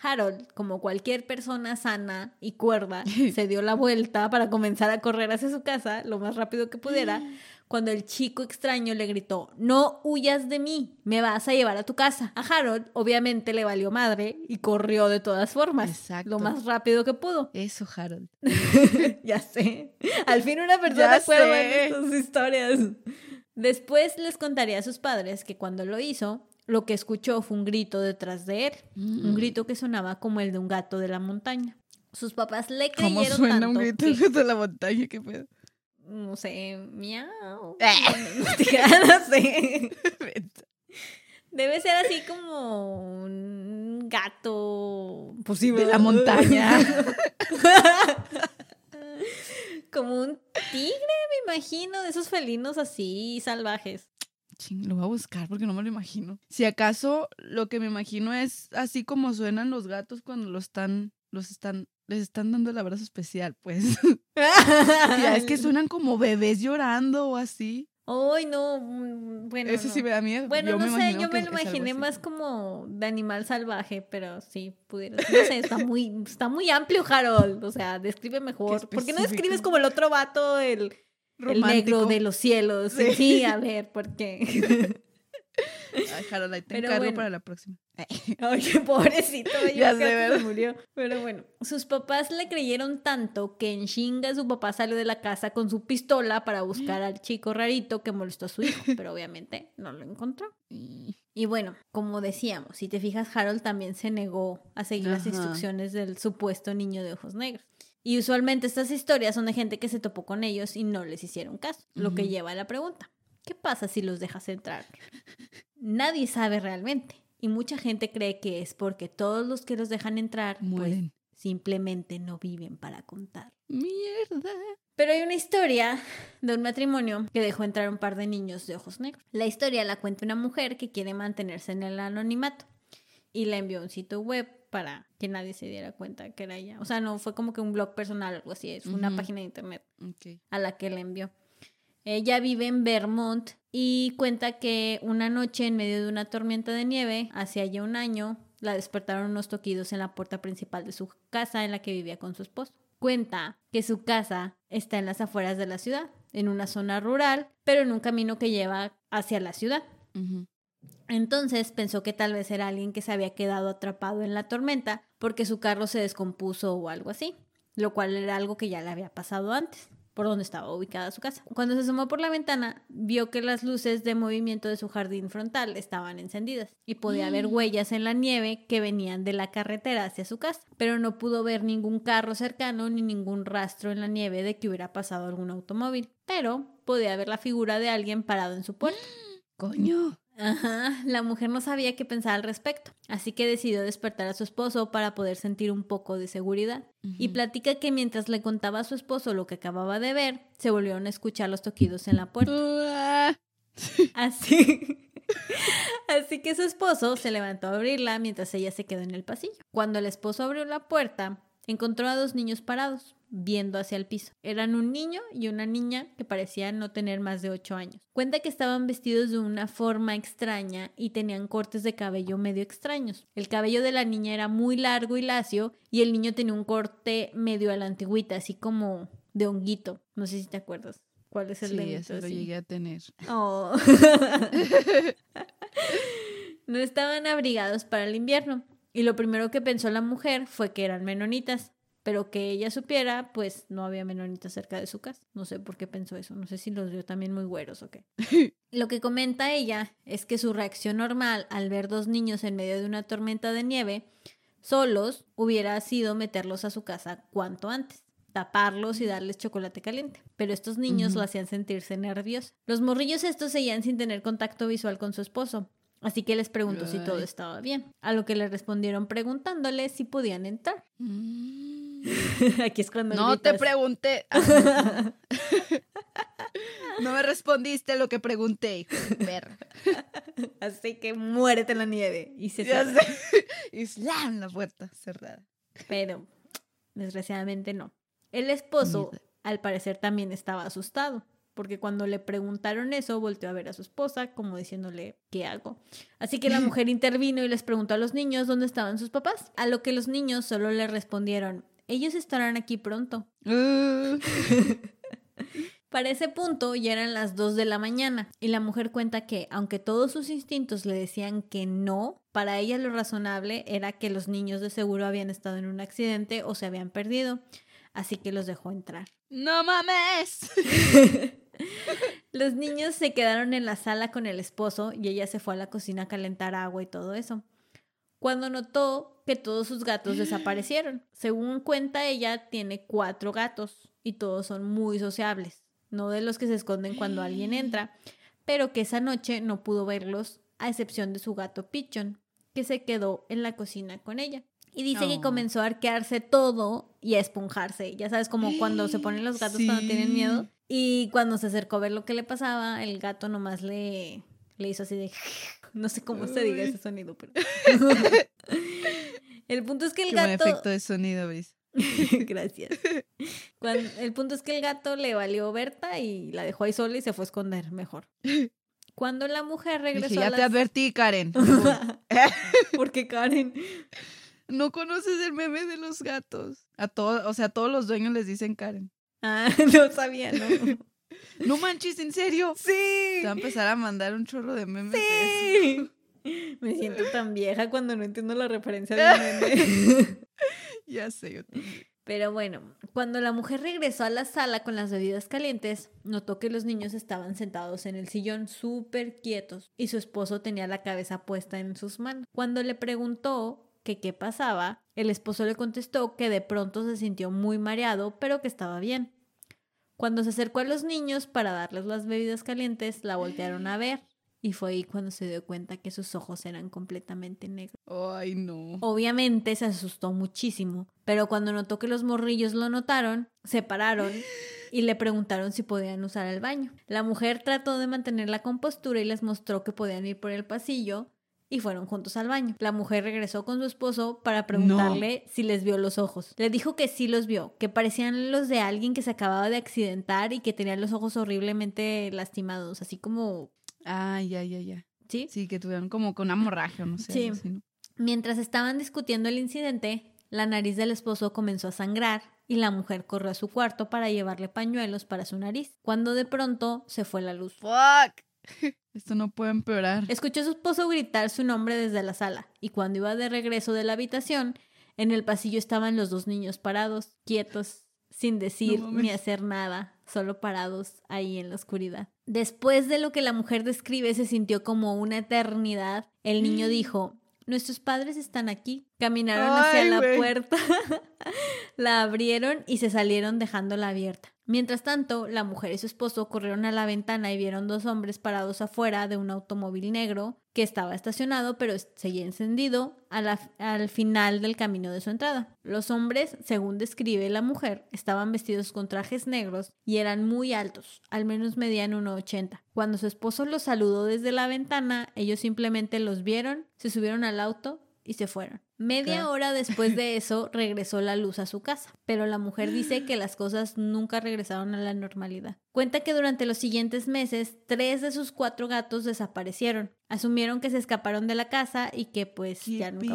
Harold, como cualquier persona sana y cuerda, se dio la vuelta para comenzar a correr hacia su casa lo más rápido que pudiera, cuando el chico extraño le gritó, no huyas de mí, me vas a llevar a tu casa. A Harold obviamente le valió madre y corrió de todas formas, Exacto. lo más rápido que pudo. Eso, Harold. ya sé. Al fin una persona sé. en estas historias. Después les contaría a sus padres que cuando lo hizo, lo que escuchó fue un grito detrás de él. Un Mm. grito que sonaba como el de un gato de la montaña. Sus papás le ¿Cómo creyeron suena tanto un grito que- de la montaña? ¿Qué pedo? No sé, miau. Ah. no, sé. Debe ser así como un gato pues sí, De la montaña. como un tigre, me imagino, de esos felinos así salvajes. Ching, lo voy a buscar porque no me lo imagino. Si acaso lo que me imagino es así como suenan los gatos cuando los están, los están, les están dando el abrazo especial, pues. ya es que suenan como bebés llorando o así. Ay, no, mm, bueno. Ese no. sí me da miedo. Bueno, Yo no sé, yo me lo imaginé más como de animal salvaje, pero sí, pudiera. No sé, está muy, está muy amplio, Harold. O sea, describe mejor. ¿Por qué no describes como el otro vato, el, el negro de los cielos? Sí, Sí. a ver, ¿por qué? Ay, Harold, ahí te Pero encargo bueno. para la próxima. Qué pobrecito, Ya se murió. Pero bueno, sus papás le creyeron tanto que en chinga su papá salió de la casa con su pistola para buscar al chico rarito que molestó a su hijo, pero obviamente no lo encontró. Y- bueno, como decíamos, si te fijas, Harold también se negó a seguir las Ajá. instrucciones del supuesto niño de ojos negros. Y usualmente estas historias son de gente que se topó con ellos y no les hicieron caso, lo que lleva a la pregunta, ¿qué pasa si los dejas entrar? Nadie sabe realmente y mucha gente cree que es porque todos los que los dejan entrar pues, Mueren. simplemente no viven para contar. Mierda. Pero hay una historia de un matrimonio que dejó entrar un par de niños de ojos negros. La historia la cuenta una mujer que quiere mantenerse en el anonimato y la envió a un sitio web para que nadie se diera cuenta que era ella. O sea, no fue como que un blog personal o algo así, es una página de internet a la que le envió. Ella vive en Vermont y cuenta que una noche en medio de una tormenta de nieve, hace ya un año, la despertaron unos toquidos en la puerta principal de su casa en la que vivía con su esposo. Cuenta que su casa está en las afueras de la ciudad, en una zona rural, pero en un camino que lleva hacia la ciudad. Entonces pensó que tal vez era alguien que se había quedado atrapado en la tormenta porque su carro se descompuso o algo así, lo cual era algo que ya le había pasado antes, por donde estaba ubicada su casa. Cuando se asomó por la ventana, vio que las luces de movimiento de su jardín frontal estaban encendidas y podía ver huellas en la nieve que venían de la carretera hacia su casa, pero no pudo ver ningún carro cercano ni ningún rastro en la nieve de que hubiera pasado algún automóvil, pero podía ver la figura de alguien parado en su puerta. Coño. Ajá, la mujer no sabía qué pensar al respecto, así que decidió despertar a su esposo para poder sentir un poco de seguridad. Y platica que mientras le contaba a su esposo lo que acababa de ver, se volvieron a escuchar los toquidos en la puerta. Uah. Así. Así que su esposo se levantó a abrirla mientras ella se quedó en el pasillo. Cuando el esposo abrió la puerta, encontró a dos niños parados, viendo hacia el piso. Eran un niño y una niña que parecían no tener más de 8 años. Cuenta que estaban vestidos de una forma extraña y tenían cortes de cabello medio extraños. El cabello de la niña era muy largo y lacio y el niño tenía un corte medio a la antigüita, así como de honguito. No sé si te acuerdas. ¿Cuál es el Sí, de eso lo llegué a tener. Oh. no estaban abrigados para el invierno. Y lo primero que pensó la mujer fue que eran menonitas. Pero que ella supiera, pues no había menonitas cerca de su casa. No sé por qué pensó eso. No sé si los vio también muy güeros o qué. Lo que comenta ella es que su reacción normal al ver dos niños en medio de una tormenta de nieve solos hubiera sido meterlos a su casa cuanto antes, taparlos y darles chocolate caliente. Pero estos niños Ujú. la hacían sentirse nerviosa. Los morrillos estos seguían sin tener contacto visual con su esposo. Así que les preguntó si todo estaba bien, a lo que le respondieron preguntándole si podían entrar. Mm. Aquí es cuando No te pregunté. No me respondiste lo que pregunté, hijo de perra. Así que muérete en la nieve. Y se sé. Y slam, la puerta cerrada. Pero desgraciadamente no. El esposo, al parecer, también estaba asustado, porque cuando le preguntaron eso, volteó a ver a su esposa, como diciéndole, ¿qué hago? Así que la mujer intervino y les preguntó a los niños dónde estaban sus papás, a lo que los niños solo le respondieron, ellos estarán aquí pronto. Uh, Para ese punto ya eran las 2 de la mañana y la mujer cuenta que, aunque todos sus instintos le decían que no, para ella lo razonable era que los niños de seguro habían estado en un accidente o se habían perdido, así que los dejó entrar. ¡No mames! Los niños se quedaron en la sala con el esposo y ella se fue a la cocina a calentar agua y todo eso. Cuando notó que todos sus gatos desaparecieron. Según cuenta ella, tiene cuatro gatos y todos son muy sociables. No de los que se esconden cuando alguien entra, pero que esa noche no pudo verlos, a excepción de su gato Pichon, que se quedó en la cocina con ella. Y dice que comenzó a arquearse todo y a esponjarse. Ya sabes, como cuando se ponen los gatos cuando tienen miedo. Y cuando se acercó a ver lo que le pasaba, el gato nomás le, le hizo así de... No sé cómo se diga ese sonido, pero... el punto es que el Qué buen gato... efecto de sonido, Bris. Gracias. El punto es que el gato le valió Berta y la dejó ahí sola y se fue a esconder mejor. Cuando la mujer regresó Dije, a ya te las... advertí, Karen. Porque Karen... No conoces el meme de los gatos. A todos, o sea, a todos los dueños les dicen Karen. Ah, no sabía, ¿no? No manches, ¿en serio? Sí. Te va a empezar a mandar un chorro de memes de eso. Sí. Me siento tan vieja cuando no entiendo la referencia de meme. Ya sé, yo también. Pero bueno, cuando la mujer regresó a la sala con las bebidas calientes, notó que los niños estaban sentados en el sillón súper quietos y su esposo tenía la cabeza puesta en sus manos. Cuando le preguntó que qué pasaba, el esposo le contestó que de pronto se sintió muy mareado, pero que estaba bien. Cuando se acercó a los niños para darles las bebidas calientes, la voltearon a ver y fue ahí cuando se dio cuenta que sus ojos eran completamente negros. Ay, no. Obviamente se asustó muchísimo, pero cuando notó que los morrillos lo notaron, se pararon y le preguntaron si podían usar el baño. La mujer trató de mantener la compostura y les mostró que podían ir por el pasillo y fueron juntos al baño. La mujer regresó con su esposo para preguntarle si les vio los ojos. Le dijo que sí los vio, que parecían los de alguien que se acababa de accidentar y que tenía los ojos horriblemente lastimados, así como... Ah, ya, ya, ya. ¿Sí? Sí, que tuvieron como con una hemorragia, no sé. Sí. algo así, ¿no? Mientras estaban discutiendo el incidente, la nariz del esposo comenzó a sangrar y la mujer corrió a su cuarto para llevarle pañuelos para su nariz, cuando de pronto se fue la luz. ¡Fuck! Esto no puede empeorar. Escuchó a su esposo gritar su nombre desde la sala y cuando iba de regreso de la habitación, en el pasillo estaban los dos niños parados, quietos, sin decir No ni hacer nada, solo parados ahí en la oscuridad. Después de lo que la mujer describe se sintió como una eternidad, el niño dijo, Nuestros padres están aquí. Caminaron hacia Ay, la puerta, la abrieron y se salieron dejándola abierta. Mientras tanto, la mujer y su esposo corrieron a la ventana y vieron dos hombres parados afuera de un automóvil negro que estaba estacionado pero seguía encendido a la- al final del camino de su entrada. Los hombres, según describe la mujer, estaban vestidos con trajes negros y eran muy altos, al menos medían 1,80. Cuando su esposo los saludó desde la ventana, ellos simplemente los vieron, se subieron al auto y se fueron. Media hora después de eso regresó la luz a su casa, pero la mujer dice que las cosas nunca regresaron a la normalidad. Cuenta que durante los siguientes meses, tres de sus cuatro gatos desaparecieron. Asumieron que se escaparon de la casa y que pues ¿Qué ya nunca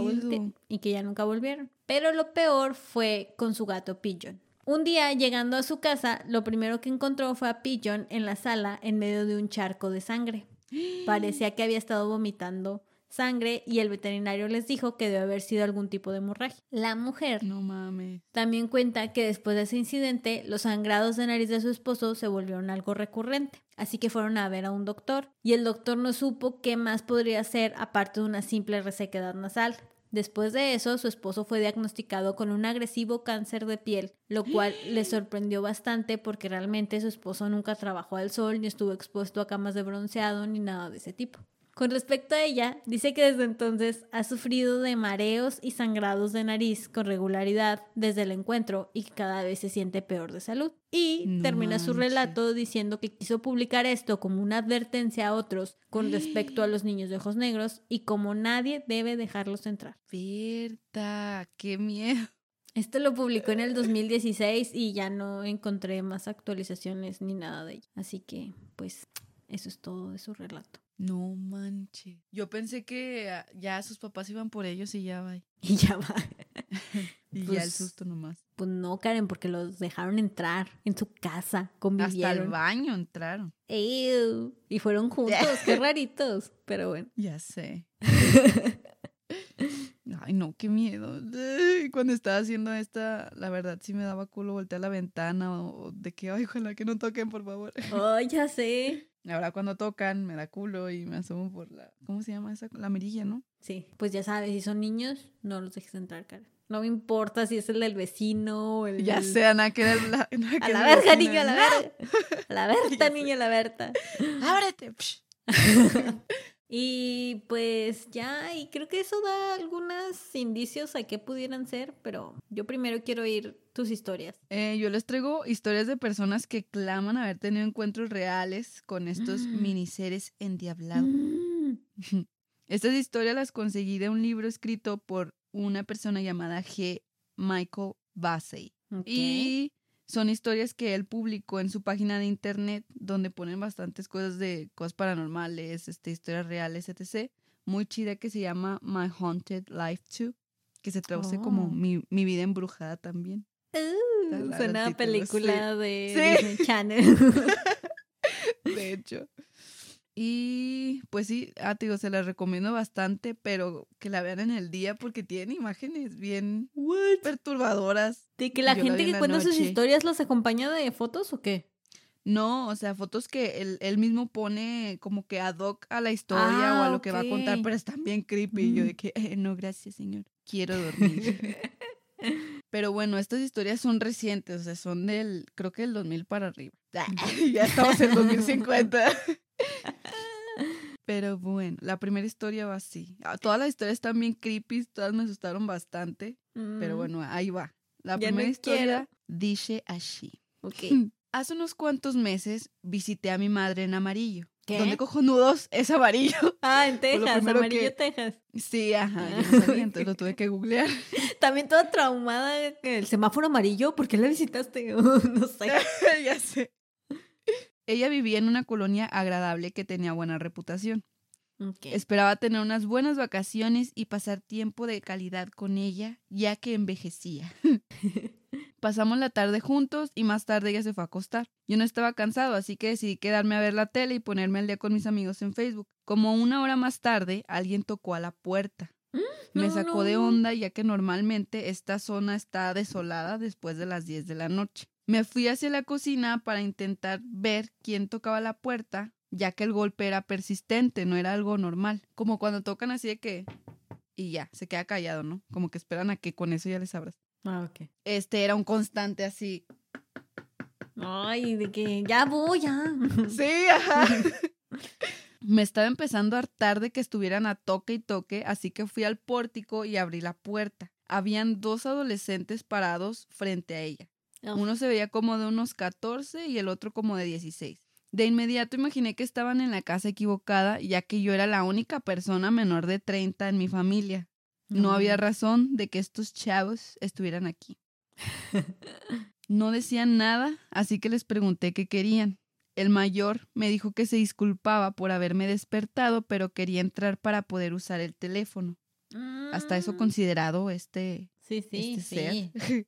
y que ya nunca volvieron. Pero lo peor fue con su gato Pigeon. Un día, llegando a su casa, lo primero que encontró fue a Pigeon en la sala en medio de un charco de sangre. Parecía que había estado vomitando sangre y el veterinario les dijo que debe haber sido algún tipo de hemorragia. La mujer No mames. también cuenta que después de ese incidente, los sangrados de nariz de su esposo se volvieron algo recurrente. Así que fueron a ver a un doctor y el doctor no supo qué más podría ser aparte de una simple resequedad nasal. Después de eso, su esposo fue diagnosticado con un agresivo cáncer de piel, lo cual le sorprendió bastante porque realmente su esposo nunca trabajó al sol ni estuvo expuesto a camas de bronceado ni nada de ese tipo. Con respecto a ella, dice que desde entonces ha sufrido de mareos y sangrados de nariz con regularidad desde el encuentro y que cada vez se siente peor de salud. Y No termina su relato diciendo que quiso publicar esto como una advertencia a otros con respecto a los niños de ojos negros y como nadie debe dejarlos entrar. Berta, qué miedo. Esto lo publicó en el 2016 y ya no encontré más actualizaciones ni nada de ella. Así que, pues, eso es todo de su relato. No manches. Yo pensé que ah, ya sus papás iban por ellos y ya va. Y ya va. Y ya el Pues, susto nomás. Pues no, Karen, porque los dejaron entrar en su casa, Hasta el convivieron. baño entraron. Ew, y fueron juntos, qué raritos. Pero bueno. Ya sé. Ay, no, qué miedo. Ay, Cuando estaba haciendo esta, la verdad sí me daba culo voltear la ventana o, de que, ay, ojalá que no toquen, por favor. Oh, ya sé. Ahora cuando tocan me da culo y me asomo por la, ¿cómo se llama esa? La mirilla, ¿no? Sí, pues ya sabes, si son niños, no los dejes entrar, Karen. No me importa si es el del vecino o el Ya del- sé, Ana, que la, A la verga, niño, a la verga. A la Berta, sé. niño, a la Berta. ¡Ábrete! Y pues ya, y creo que eso da algunos indicios a qué pudieran ser, pero yo primero quiero oír tus historias. Eh, yo les traigo historias de personas que claman haber tenido encuentros reales con estos Mm. miniseres endiablados. Mm. Estas historias las conseguí de un libro escrito por una persona llamada G. Michael Bassey. Y son historias que él publicó en su página de internet donde ponen bastantes cosas de cosas paranormales, este, historias reales, etc. Muy chida que se llama My Haunted Life Too, que se traduce como Oh. mi, mi vida embrujada también. Uh, suena a película de Sí. Disney Channel. De hecho. Y pues sí, ah, te digo, se las recomiendo bastante, pero que la vean en el día porque tienen imágenes bien perturbadoras. ¿De que la Yo gente que cuenta sus historias las acompaña de fotos o qué? No, o sea, fotos que él, él mismo pone como que ad hoc a la historia o a Ah, lo que va a contar, pero están bien creepy. Y yo Mm. de que, "Eh, no, gracias, señor. Quiero dormir. pero bueno, estas historias son recientes, o sea, son del, creo que del 2000 para arriba. ya estamos en 2050. Pero bueno, la primera historia va así. Ah, Todas las historias están bien creepy, todas me asustaron bastante. Pero Mm, bueno, ahí va. La Ya no primera historia quiero. dice así. Ok. Hace unos cuantos meses visité a mi madre en amarillo. ¿Qué? ¿Dónde cojonudos es amarillo? Ah, en Texas, amarillo que- Texas. Sí, ajá, yo no sabía, entonces lo tuve que googlear. También toda traumada. El semáforo amarillo, ¿por qué la visitaste? no sé. ya sé. Ella vivía en una colonia agradable que tenía buena reputación. Esperaba tener unas buenas vacaciones y pasar tiempo de calidad con ella, ya que envejecía. Pasamos la tarde juntos y más tarde ella se fue a acostar. Yo no estaba cansado, así que decidí quedarme a ver la tele y ponerme al día con mis amigos en Facebook. Como una hora más tarde, alguien tocó a la puerta. Me no, sacó de onda ya que normalmente esta zona está desolada después de las 10 de la noche. Me fui hacia la cocina para intentar ver quién tocaba la puerta, ya que el golpe era persistente, no era algo normal. Como cuando tocan así de que... Y ya, se queda callado, ¿no? Como que esperan a que con eso ya les abras. Ah, ok. Este era un constante así. Ay, de que ya voy, ya. Sí, ajá. Me estaba empezando a hartar de que estuvieran a toque y toque, así que fui al pórtico y abrí la puerta. Habían dos adolescentes parados frente a ella. Uno se veía como de unos 14 y el otro como de 16. De inmediato imaginé que estaban en la casa equivocada, ya que yo era la única persona menor de 30 en mi familia. No había razón de que estos chavos estuvieran aquí. No decían nada, así que les pregunté qué querían. El mayor me dijo que se disculpaba por haberme despertado, pero quería entrar para poder usar el teléfono. Hasta eso Mm. considerado este, Sí, sí, este sí. ser.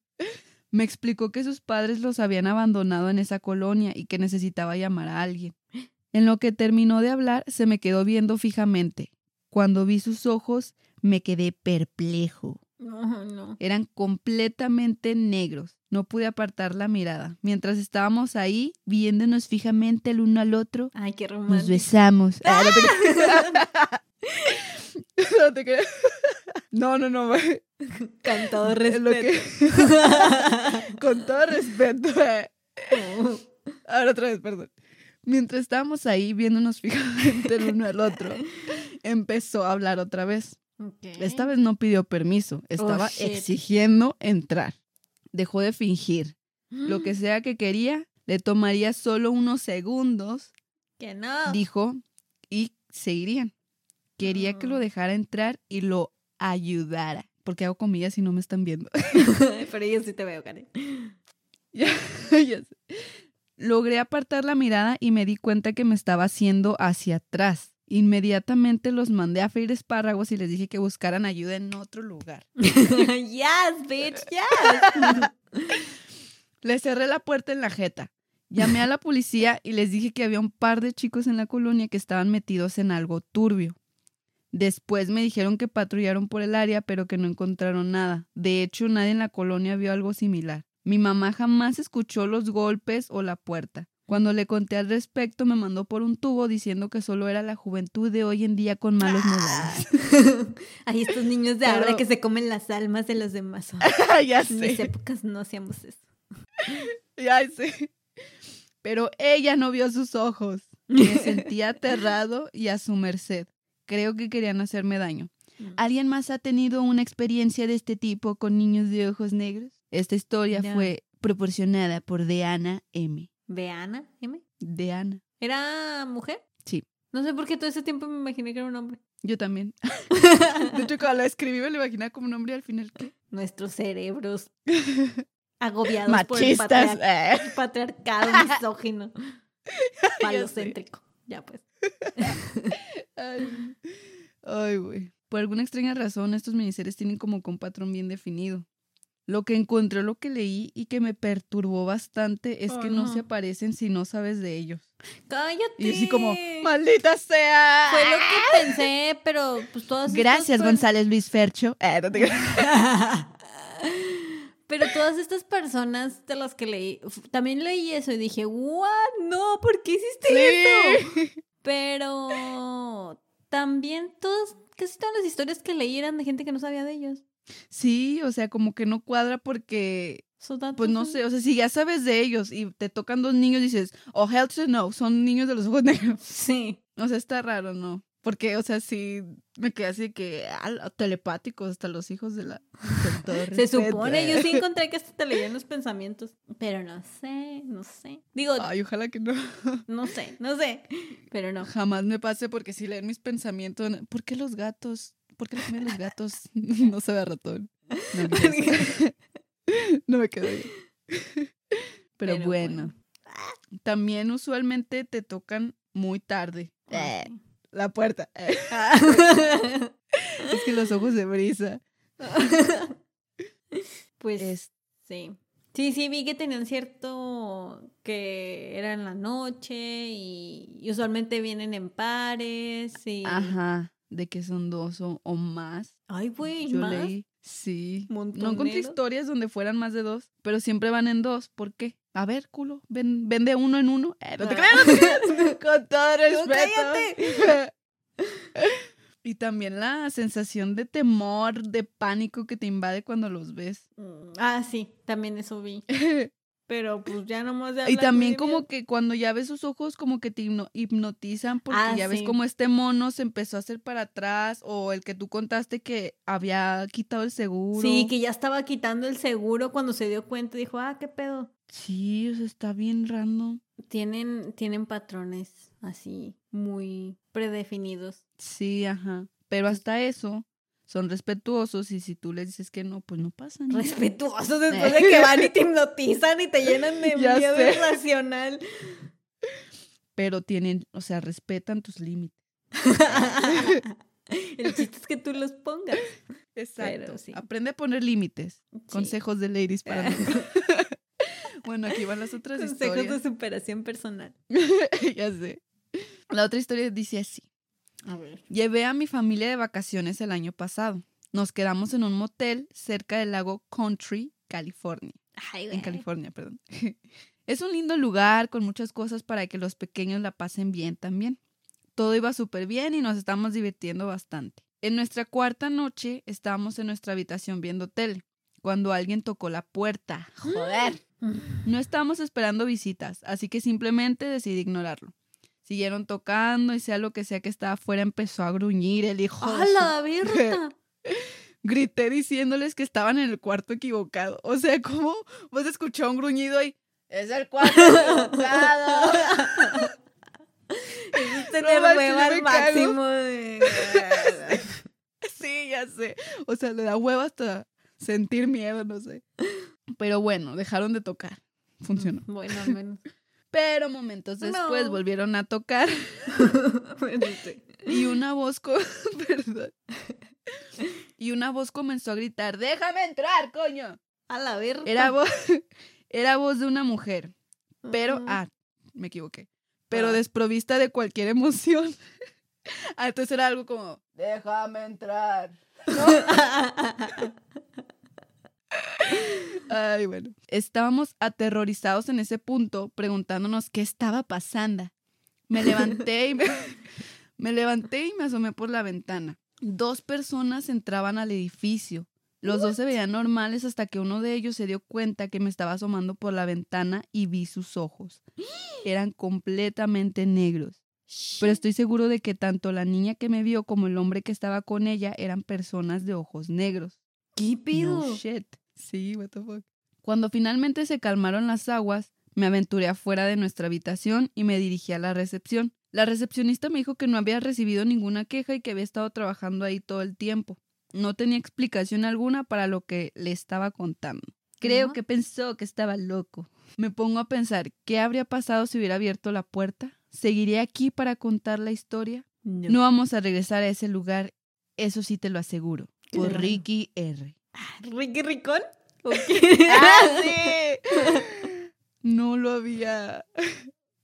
Me explicó que sus padres los habían abandonado en esa colonia y que necesitaba llamar a alguien. En lo que terminó de hablar, se me quedó viendo fijamente. Cuando vi sus ojos, me quedé perplejo. No, no. Eran completamente negros. No pude apartar la mirada. Mientras estábamos ahí, viéndonos fijamente el uno al otro, Ay, qué nos romántico. besamos. Ah, no, no. No. Con todo respeto. que- Con todo respeto. Ahora otra vez, perdón. Mientras estábamos ahí viéndonos fijamente el uno al otro, empezó a hablar otra vez. Esta vez no pidió permiso, estaba shit. exigiendo entrar. Dejó de fingir. Lo que sea que quería, le tomaría solo unos segundos, Que no. dijo, y se irían. Quería que lo Ah. dejara entrar y lo ayudara. Porque hago comillas y no me están viendo. Pero yo sí te veo, Karen. Ya, ya sé. Logré apartar la mirada y me di cuenta que me estaba haciendo hacia atrás. Inmediatamente los mandé a freír espárragos y les dije que buscaran ayuda en otro lugar. yes, bitch, yes. Les cerré la puerta en la jeta. Llamé a la policía y les dije que había un par de chicos en la colonia que estaban metidos en algo turbio. Después me dijeron que patrullaron por el área, pero que no encontraron nada. De hecho, nadie en la colonia vio algo similar. Mi mamá jamás escuchó los golpes o la puerta. Cuando le conté al respecto, me mandó por un tubo diciendo que solo era la juventud de hoy en día con malos modales. Hay estos niños de Pero- ahora que se comen las almas de los demás. ya En mis épocas no hacíamos eso. Ya sé. Pero ella no vio sus ojos. Me sentía aterrado y a su merced. Creo que querían hacerme daño. ¿Alguien más ha tenido una experiencia de este tipo con niños de ojos negros? Esta historia fue proporcionada por Deana M. ¿Veana? ¿M? Deana. ¿Era mujer? Sí. No sé por qué todo ese tiempo me imaginé que era un hombre. Yo también. De hecho, cuando la escribí me lo imaginaba como un hombre y al final ¿qué? Nuestros cerebros agobiados Machistas. por el patriar- patriarcado misógino. Falocéntrico. Ya pues. Ay, güey. Por alguna extraña razón, estos miniseries tienen como que un patrón bien definido. Lo que encontré, lo que leí y que me perturbó bastante es Oh, que no. no. se aparecen si no sabes de ellos. Cállate. Y así como, ¡maldita sea! Fue lo que pensé, pero pues todas estas Gracias, per- González Luis Fercho. Eh, no te. Pero todas estas personas de las que leí, también leí eso y dije, ¿what? No, ¿por qué hiciste eso? Pero también todas, casi todas las historias que leí eran de gente que no sabía de ellos. Sí, o sea, como que no cuadra porque, pues no sé, o sea, si ya sabes de ellos y te tocan dos niños, dices, oh, hell to no, son niños de los ojos negros. Sí. O sea, está raro, ¿no? Porque, o sea, sí me quedé así que ah, telepáticos hasta los hijos de la. Se supone, yo sí encontré que hasta te leían los pensamientos. Pero no sé, no sé. Digo. Ay, ojalá que no. No sé, no sé. Pero no. Jamás me pase porque si leen mis pensamientos. ¿Por qué los gatos? ¿Por qué los gatos? no se ve ratón. No, no me quedo ahí. Pero, bueno. También usualmente te tocan muy tarde. Eh, la puerta. Ah. es que los ojos de brisa. Pues sí. Sí, sí, vi que tenían cierto que era en la noche y, usualmente vienen en pares y... Ajá, de que son dos o, más. Ay, güey, Yo leí, sí. No encontré historias donde fueran más de dos, pero siempre van en dos. ¿Por qué? A ver, culo, ven, ven de uno en uno. Eh, no te creas, Con todo respeto. y también la sensación de temor, de pánico que te invade cuando los ves. Mm, ah, sí, también eso vi. Pero pues ya nomás de Y también como que cuando ya ves sus ojos como que te hipnotizan porque ah, ya ves como este mono se empezó a hacer para atrás o el que tú contaste que había quitado el seguro. Sí, que ya estaba quitando el seguro cuando se dio cuenta y dijo, ah, qué pedo. Sí, o sea, está bien random. Tienen, tienen patrones así muy predefinidos. Sí, ajá. Pero hasta eso son respetuosos y si tú les dices que no, pues no pasa nada. Respetuosos después de que van y te hipnotizan y te llenan de miedo irracional. Pero tienen, o sea, respetan tus límites. El chiste es que tú los pongas. Exacto. Aprende a poner límites. Consejos de ladies para mí. Bueno, aquí van las otras historias. Consejos de superación personal. ya sé. La otra historia dice así. Llevé a mi familia de vacaciones el año pasado. Nos quedamos en un motel cerca del lago Country, California. en California, perdón. Es un lindo lugar con muchas cosas para que los pequeños la pasen bien también. Todo iba súper bien y nos estábamos divirtiendo bastante. En nuestra cuarta noche estábamos en nuestra habitación viendo tele, cuando alguien tocó la puerta. Joder. No estábamos esperando visitas, así que simplemente decidí ignorarlo. Siguieron tocando y sea lo que sea que estaba afuera empezó a gruñir el hijo. ¡A la verga! Grité diciéndoles que estaban en el cuarto equivocado. O sea, ¿cómo vos escuchó un gruñido y es el cuarto equivocado? tener no, hueva al máximo de... sí, ya sé. O sea, le da hueva hasta sentir miedo, no sé. Pero bueno, dejaron de tocar. Funcionó. Bueno, al menos. Pero momentos después volvieron a tocar. y una voz, perdón. Y una voz comenzó a gritar, déjame entrar, coño. A la verga. Era voz, era voz de una mujer. Pero, ah, me equivoqué. Pero ah. desprovista de cualquier emoción. ah, entonces era algo como, déjame entrar. Ay, bueno. Estábamos aterrorizados en ese punto, preguntándonos qué estaba pasando. Me levanté y me, me levanté y me asomé por la ventana. Dos personas entraban al edificio. Los dos se veían normales hasta que uno de ellos se dio cuenta que me estaba asomando por la ventana y vi sus ojos. Eran completamente negros. Pero estoy seguro de que tanto la niña que me vio como el hombre que estaba con ella eran personas de ojos negros. ¿Qué pido? shit. Sí, what the fuck. Cuando finalmente se calmaron las aguas, me aventuré afuera de nuestra habitación y me dirigí a la recepción. La recepcionista me dijo que no había recibido ninguna queja y que había estado trabajando ahí todo el tiempo. No tenía explicación alguna para lo que le estaba contando. Creo que pensó que estaba loco. Me pongo a pensar, ¿qué habría pasado si hubiera abierto la puerta? ¿Seguiré aquí para contar la historia? No, no vamos a regresar a ese lugar, eso sí te lo aseguro. Por Ricky R. ¿Ricky Ricón? ¡Ah, sí! No lo había.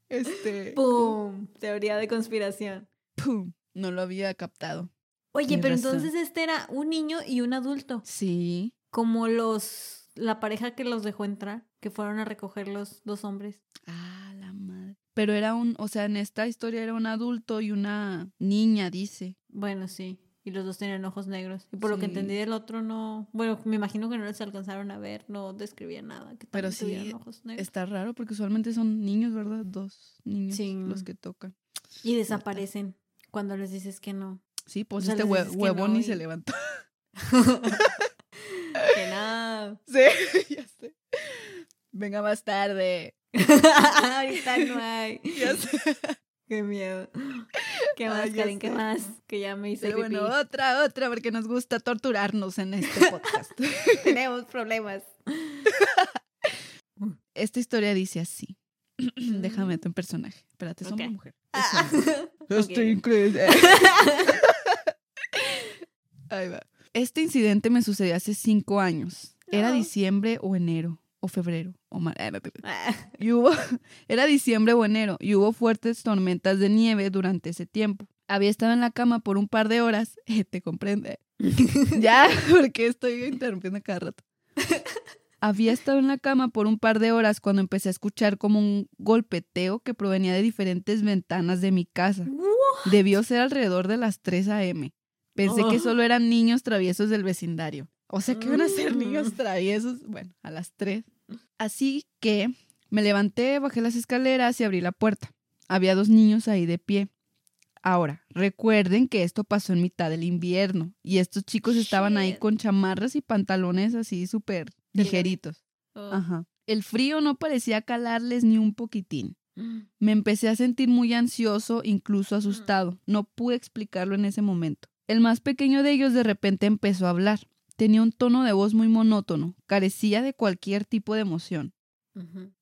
Este. ¡Pum! Teoría de conspiración. ¡Pum! No lo había captado. Oye, pero entonces este era un niño y un adulto. Sí. Como los. La pareja que los dejó entrar, que fueron a recoger los dos hombres. Ah, la madre. Pero era un. O sea, en esta historia era un adulto y una niña, dice. Bueno, sí. Y los dos tenían ojos negros. Y por lo que entendí del otro no... Bueno, me imagino que no les alcanzaron a ver, no describía nada. Que Pero sí, ojos negros. está raro porque usualmente son niños, ¿verdad? Dos niños los que tocan. Y desaparecen Cuando les dices que no. Sí, pues O sea, este hue- huevón no y- se levantó. que no. Sí, ya sé. Venga más tarde. Ahorita no hay. Ya sé. Qué miedo. ¿Qué más, Ay, Karen? ¿Qué sé. más? Que ya me hice Pero pipí. bueno, otra, otra, porque nos gusta torturarnos en este podcast. Tenemos problemas. Esta historia dice así. Déjame tu personaje. Espérate, somos Ok. mujer. Ah. Estoy increíble. Ahí va. Este incidente me sucedió hace cinco años. Era No. diciembre o enero o febrero o mar- ah. Ah, Y hubo, era diciembre o enero y hubo fuertes tormentas de nieve durante ese tiempo. Había estado en la cama por un par de horas, te comprende. ya, porque estoy interrumpiendo cada rato. Había estado en la cama por un par de horas cuando empecé a escuchar como un golpeteo que provenía de diferentes ventanas de mi casa. Debió ser alrededor de las 3 a.m. Pensé que Oh. solo eran niños traviesos del vecindario. O sea, que iban a ser niños Mm. traviesos. Bueno, a las 3. Así que me levanté, bajé las escaleras y abrí la puerta. Había dos niños ahí de pie. Ahora, recuerden que esto pasó en mitad del invierno y estos chicos estaban ahí con chamarras y pantalones así súper ligeritos. Oh. Ajá. El frío no parecía calarles ni un poquitín. Mm. Me empecé a sentir muy ansioso, incluso asustado. No pude explicarlo en ese momento. El más pequeño de ellos de repente empezó a hablar. Tenía un tono de voz muy monótono, carecía de cualquier tipo de emoción.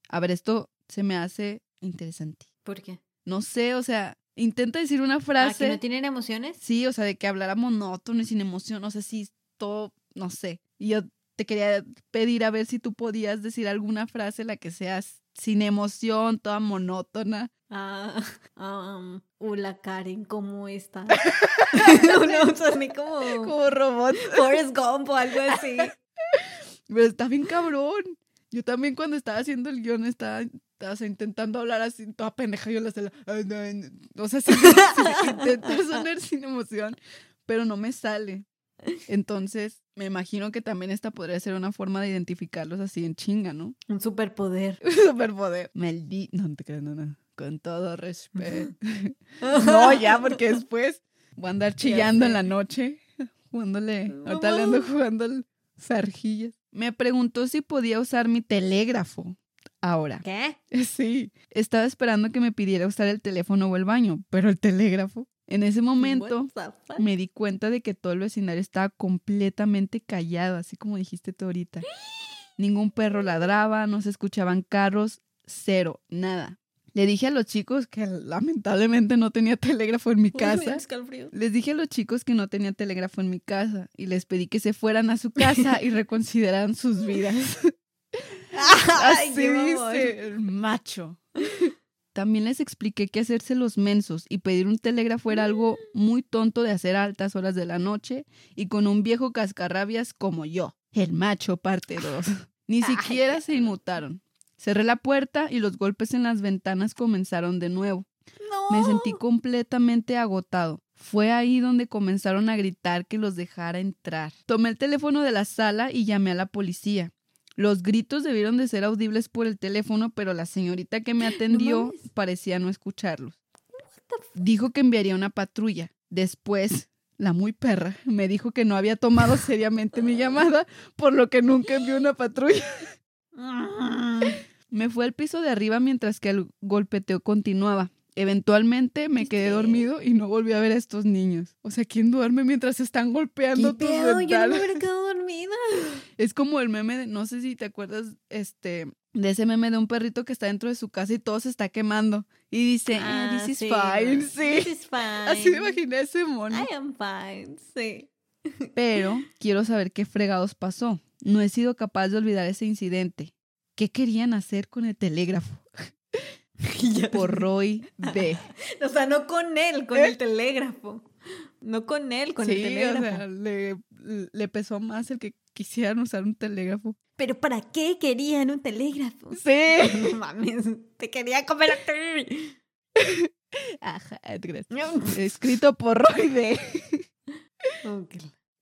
A ver, esto se me hace interesante. ¿Por qué? No sé, o sea, intenta decir una ¿Ah, frase. que no tienen emociones? Sí, o sea, de que hablara monótono y sin emoción, o sea, sí, todo, no sé. Y yo te quería pedir a ver si tú podías decir alguna frase, la que sea sin emoción, toda monótona. Ah, um, hola Karen, ¿cómo estás? no, no, soné como Como robot. Forrest Gump o algo así. Pero está bien cabrón. Yo también cuando estaba haciendo el guion estaba, estaba, intentando hablar así, toda pendeja, yo la hacía, o sea, sí, sí, intentar sonar sin emoción, pero no me sale. Entonces, me imagino que también esta podría ser una forma de identificarlos así en chinga, ¿no? Un superpoder. Superpoder. Maldito. No, no te creas, no, no. Con todo respeto. no, ya, porque después voy a andar chillando en la noche, jugándole. Ahorita le ando jugando al. Me preguntó si podía usar mi telégrafo. Ahora, ¿Qué? sí, estaba esperando que me pidiera usar el teléfono o el baño, pero el telégrafo. En ese momento me di cuenta de que todo el vecindario estaba completamente callado, así como dijiste tú ahorita. Ningún perro ladraba, no se escuchaban carros, cero, nada. Le dije a los chicos que lamentablemente no tenía telégrafo en mi casa. Les dije a los chicos que no tenía telégrafo en mi casa y les pedí que se fueran a su casa y reconsideraran sus vidas. Así dice el macho. También les expliqué que hacerse los mensos y pedir un telégrafo era algo muy tonto de hacer a altas horas de la noche y con un viejo cascarrabias como yo, el macho parte 2. Ni siquiera se inmutaron. Cerré la puerta y los golpes en las ventanas comenzaron de nuevo. No. Me sentí completamente agotado. Fue ahí donde comenzaron a gritar que los dejara entrar. Tomé el teléfono de la sala y llamé a la policía. Los gritos debieron de ser audibles por el teléfono, pero la señorita que me atendió parecía no escucharlos. Dijo que enviaría una patrulla. Después, la muy perra me dijo que no había tomado seriamente mi llamada, por lo que nunca envió una patrulla. Mm. Me fue al piso de arriba mientras que el golpeteo continuaba. Eventualmente me quedé dormido y no volví a ver a estos niños. O sea, ¿quién duerme mientras están golpeando ¿Qué tus pedo? Yo no me quedado dormida. Es como el meme de, no sé si te acuerdas, este, de ese meme de un perrito que está dentro de su casa y todo se está quemando. Y dice, eh, Ah, this is sí, fine, sí. This is fine. Así me imaginé ese mono. I am fine, sí. Pero quiero saber qué fregados pasó. No he sido capaz de olvidar ese incidente. ¿Qué querían hacer con el telégrafo? Por Roy B. O sea, no con él, con ¿Eh? el telégrafo. No con él, con el telégrafo. o sea, le, le pesó más el que quisieran usar un telégrafo. Pero ¿para qué querían un telégrafo? Sí. No mames, te quería comer a ti. Ajá. Escrito por Roy B.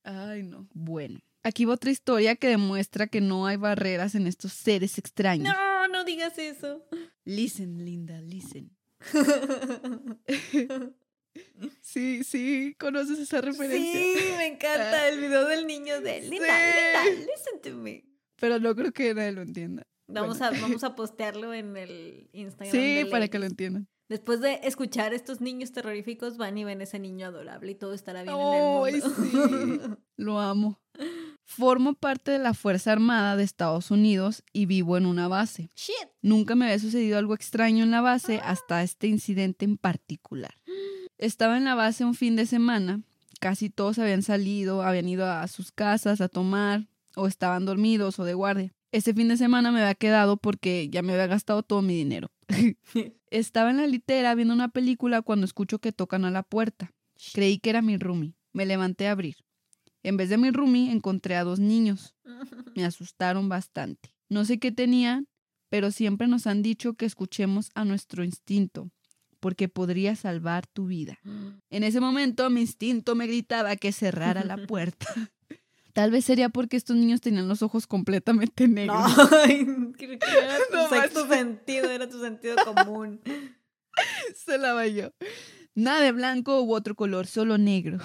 Ay, no. Bueno, aquí va otra historia que demuestra que no hay barreras en estos seres extraños. No, no digas eso. Listen, Linda, listen. Sí, sí, conoces esa referencia. Sí, me encanta el video del niño de Linda, Linda, listen to me. Pero no creo que nadie lo entienda. Vamos, a, vamos a postearlo en el Instagram. Sí, de para que lo entiendan. Después de escuchar estos niños terroríficos, van y ven ese niño adorable y todo estará bien Ay, en el mundo. sí. Lo amo. Formo parte de la Fuerza Armada de Estados Unidos y vivo en una base. Shit. Nunca me había sucedido algo extraño en la base hasta este incidente en particular. Estaba en la base un fin de semana. Casi todos habían salido, habían ido a sus casas a tomar o estaban dormidos o de guardia. Ese fin de semana me había quedado porque ya me había gastado todo mi dinero. Estaba en la litera viendo una película cuando escucho que tocan a la puerta. Creí que era mi roomie. Me levanté a abrir. En vez de mi roomie encontré a dos niños. Me asustaron bastante. No sé qué tenían, pero siempre nos han dicho que escuchemos a nuestro instinto, porque podría salvar tu vida. En ese momento mi instinto me gritaba que cerrara la puerta. Tal vez sería porque estos niños tenían los ojos completamente negros. Que era tu No sexto sentido, era tu sentido común. Se la yo. Nada de blanco u otro color, solo negro.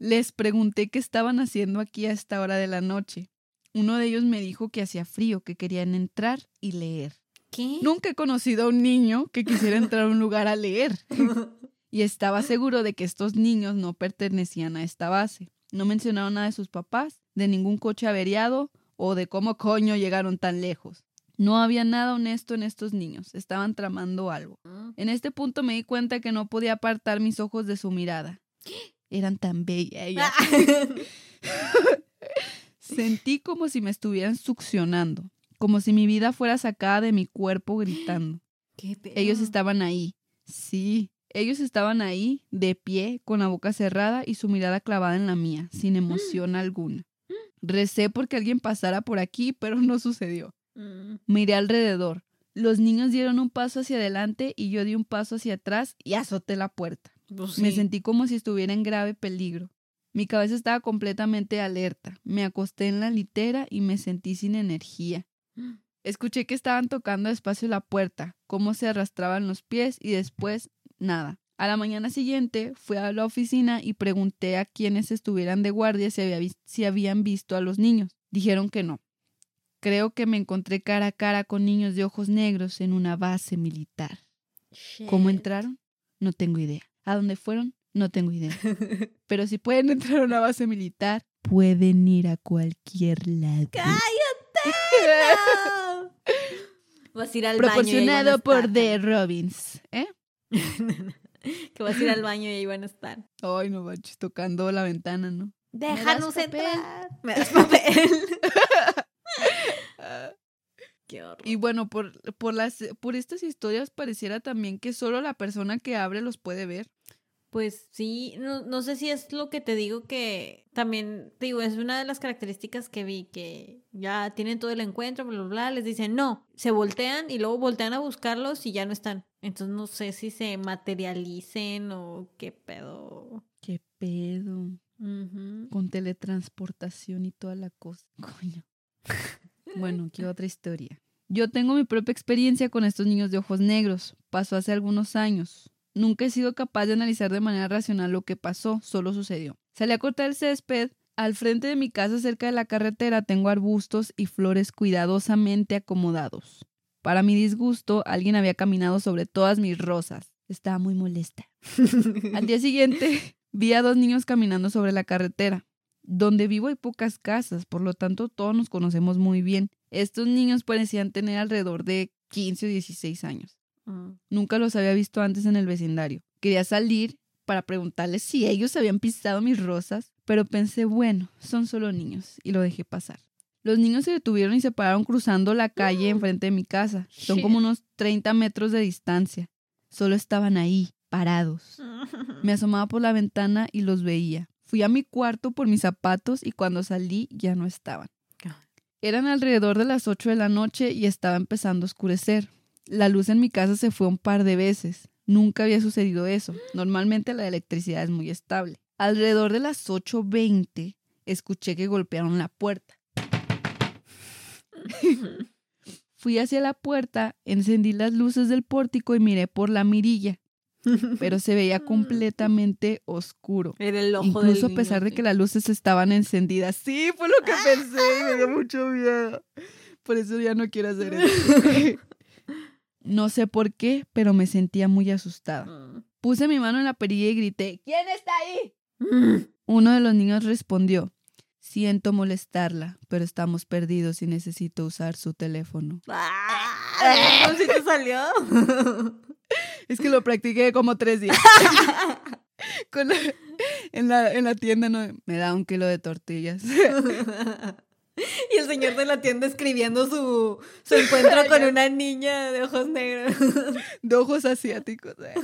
Les pregunté qué estaban haciendo aquí a esta hora de la noche. Uno de ellos me dijo que hacía frío, que querían entrar y leer. ¿Qué? Nunca he conocido a un niño que quisiera entrar a un lugar a leer. Y estaba seguro de que estos niños no pertenecían a esta base. No mencionaron nada de sus papás, de ningún coche averiado o de cómo coño llegaron tan lejos. No había nada honesto en estos niños, estaban tramando algo. En este punto me di cuenta que no podía apartar mis ojos de su mirada. Eran tan bellas. ellas. Sentí como si me estuvieran succionando, como si mi vida fuera sacada de mi cuerpo gritando. Ellos estaban ahí. Sí, ellos estaban ahí, de pie, con la boca cerrada y su mirada clavada en la mía, sin emoción alguna. Recé porque alguien pasara por aquí, pero no sucedió. Mm. Miré alrededor. Los niños dieron un paso hacia adelante y yo di un paso hacia atrás y azoté la puerta. Pues Me sentí como si estuviera en grave peligro. Mi cabeza estaba completamente alerta. Me acosté en la litera y me sentí sin energía. Escuché que estaban tocando despacio la puerta, cómo se arrastraban los pies y después nada. A la mañana siguiente fui a la oficina y pregunté a quienes estuvieran de guardia si, había vis- si habían visto a los niños. Dijeron que no. Creo que me encontré cara a cara con niños de ojos negros en una base militar. ¿Cómo entraron? No tengo idea. ¿A dónde fueron? No tengo idea. Pero si pueden entrar a una base militar, pueden ir a cualquier lado. ¡Cállate! No. Vas a ir al baño. Proporcionado por. The Robins. ¿Eh? que vas a ir al baño y ahí van a estar. Ay, no manches, tocando la ventana, ¿no? Déjanos das papel? entrar. Me das papel. Qué. Y bueno, por, por, las, por estas historias pareciera también que solo la persona que abre los puede ver. Pues sí, no, no sé si es lo que te digo que también, te digo, es una de las características que vi, que ya tienen todo el encuentro, bla, bla, bla, les dicen no, se voltean y luego voltean a buscarlos y ya no están. Entonces no sé si se materialicen o qué pedo. ¿Qué pedo? Con teletransportación y toda la cosa. Coño. Bueno, ¿qué otra historia? Yo tengo mi propia experiencia con estos niños de ojos negros. Pasó hace algunos años. Nunca he sido capaz de analizar de manera racional lo que pasó, solo sucedió. Salí a cortar el césped. Al frente de mi casa, cerca de la carretera, tengo arbustos y flores cuidadosamente acomodados. Para mi disgusto, alguien había caminado sobre todas mis rosas. Estaba muy molesta. Al día siguiente, vi a dos niños caminando sobre la carretera. Donde vivo hay pocas casas, por lo tanto todos nos conocemos muy bien. Estos niños parecían tener alrededor de 15 o 16 años. Mm. Nunca los había visto antes en el vecindario. Quería salir para preguntarles si ellos habían pisado mis rosas, pero pensé, bueno, son solo niños, y lo dejé pasar. Los niños se detuvieron y se pararon cruzando la calle enfrente de mi casa. Son como unos 30 metros de distancia. Solo estaban ahí, parados. Me asomaba por la ventana y los veía. Fui a mi cuarto por mis zapatos y cuando salí ya no estaban. Eran alrededor de las 8 de la noche y estaba empezando a oscurecer. La luz en mi casa se fue un par de veces. Nunca había sucedido eso. Normalmente la electricidad es muy estable. Alrededor de las 8.20 escuché que golpearon la puerta. Fui hacia la puerta, encendí las luces del pórtico y miré por la mirilla. Pero se veía completamente oscuro. Era el ojo Incluso del a pesar de que las luces estaban encendidas. Sí, fue lo que pensé y me dio mucho miedo. Por eso ya no quiero hacer eso. No sé por qué, pero me sentía muy asustada. sí. Puse mi mano en la perilla y grité, ¿quién está ahí? Uno de los niños respondió, siento molestarla, pero estamos perdidos y necesito usar su teléfono. Ah, ¿Cómo si te salió? Es que lo practiqué como tres días. Con la- en, la, en la tienda no, me da un kilo de tortillas. Y el señor de la tienda escribiendo su, su encuentro con una niña de ojos negros. De ojos asiáticos. eh.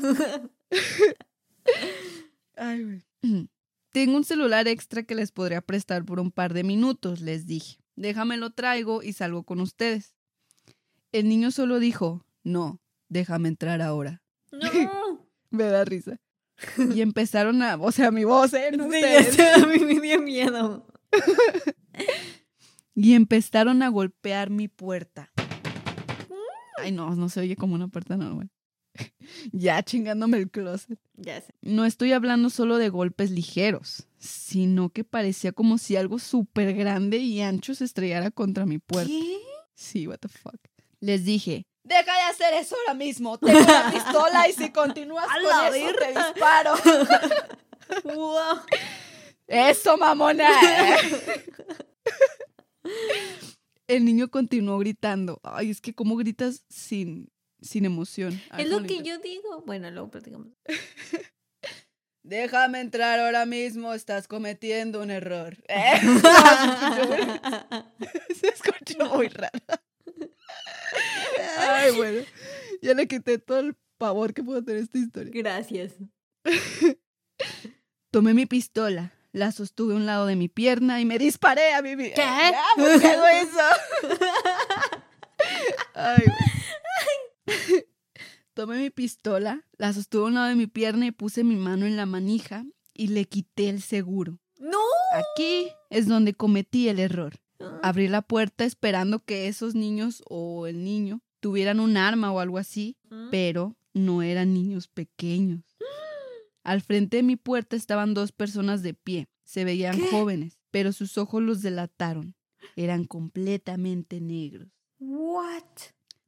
Ay, güey. Tengo un celular extra que les podría prestar por un par de minutos, les dije. Déjamelo traigo y salgo con ustedes. El niño solo dijo, no, déjame entrar ahora. No. Me da risa. Y empezaron a, o sea, mi voz, ¿eh? No Sí, sé, a mí me dio miedo. Y empezaron a golpear mi puerta. Ay, no, no se oye como una puerta normal. Ya chingándome el closet. Ya sé. No estoy hablando solo de golpes ligeros, sino que parecía como si algo súper grande y ancho se estrellara contra mi puerta. ¿Qué? Sí, what the fuck. Les dije, deja de hacer eso ahora mismo. Tengo una pistola y si continúas ¡A con la eso te verga! disparo. Wow. Eso, mamona. El niño continuó gritando. Ay, es que cómo gritas sin, sin emoción. Es lo que yo digo. Bueno, luego platicamos. Déjame entrar ahora mismo, estás cometiendo un error. ¿Eh? se, escuchó muy, se escuchó muy raro. Ay, bueno. Ya le quité todo el pavor que puedo tener esta historia. Gracias. Tomé mi pistola, la sostuve a un lado de mi pierna y me disparé a mí misma. ¿Qué? Ya, ¿por qué hago eso? Ay. Tomé mi pistola, la sostuve a un lado de mi pierna y puse mi mano en la manija y le quité el seguro. ¡No! Aquí es donde cometí el error. Abrí la puerta esperando que esos niños o el niño tuvieran un arma o algo así, pero no eran niños pequeños. Al frente de mi puerta estaban dos personas de pie. Se veían ¿Qué? jóvenes, pero sus ojos los delataron. Eran completamente negros. What?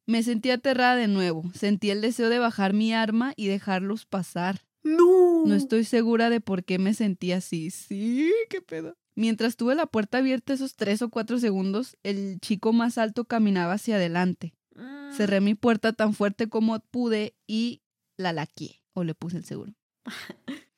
Me sentí aterrada de nuevo. Sentí el deseo de bajar mi arma y dejarlos pasar. No. No estoy segura de por qué me sentí así. Sí, qué pedo. Mientras tuve la puerta abierta esos tres o cuatro segundos, el chico más alto caminaba hacia adelante. Mm. Cerré mi puerta tan fuerte como pude y la laqué o le puse el seguro.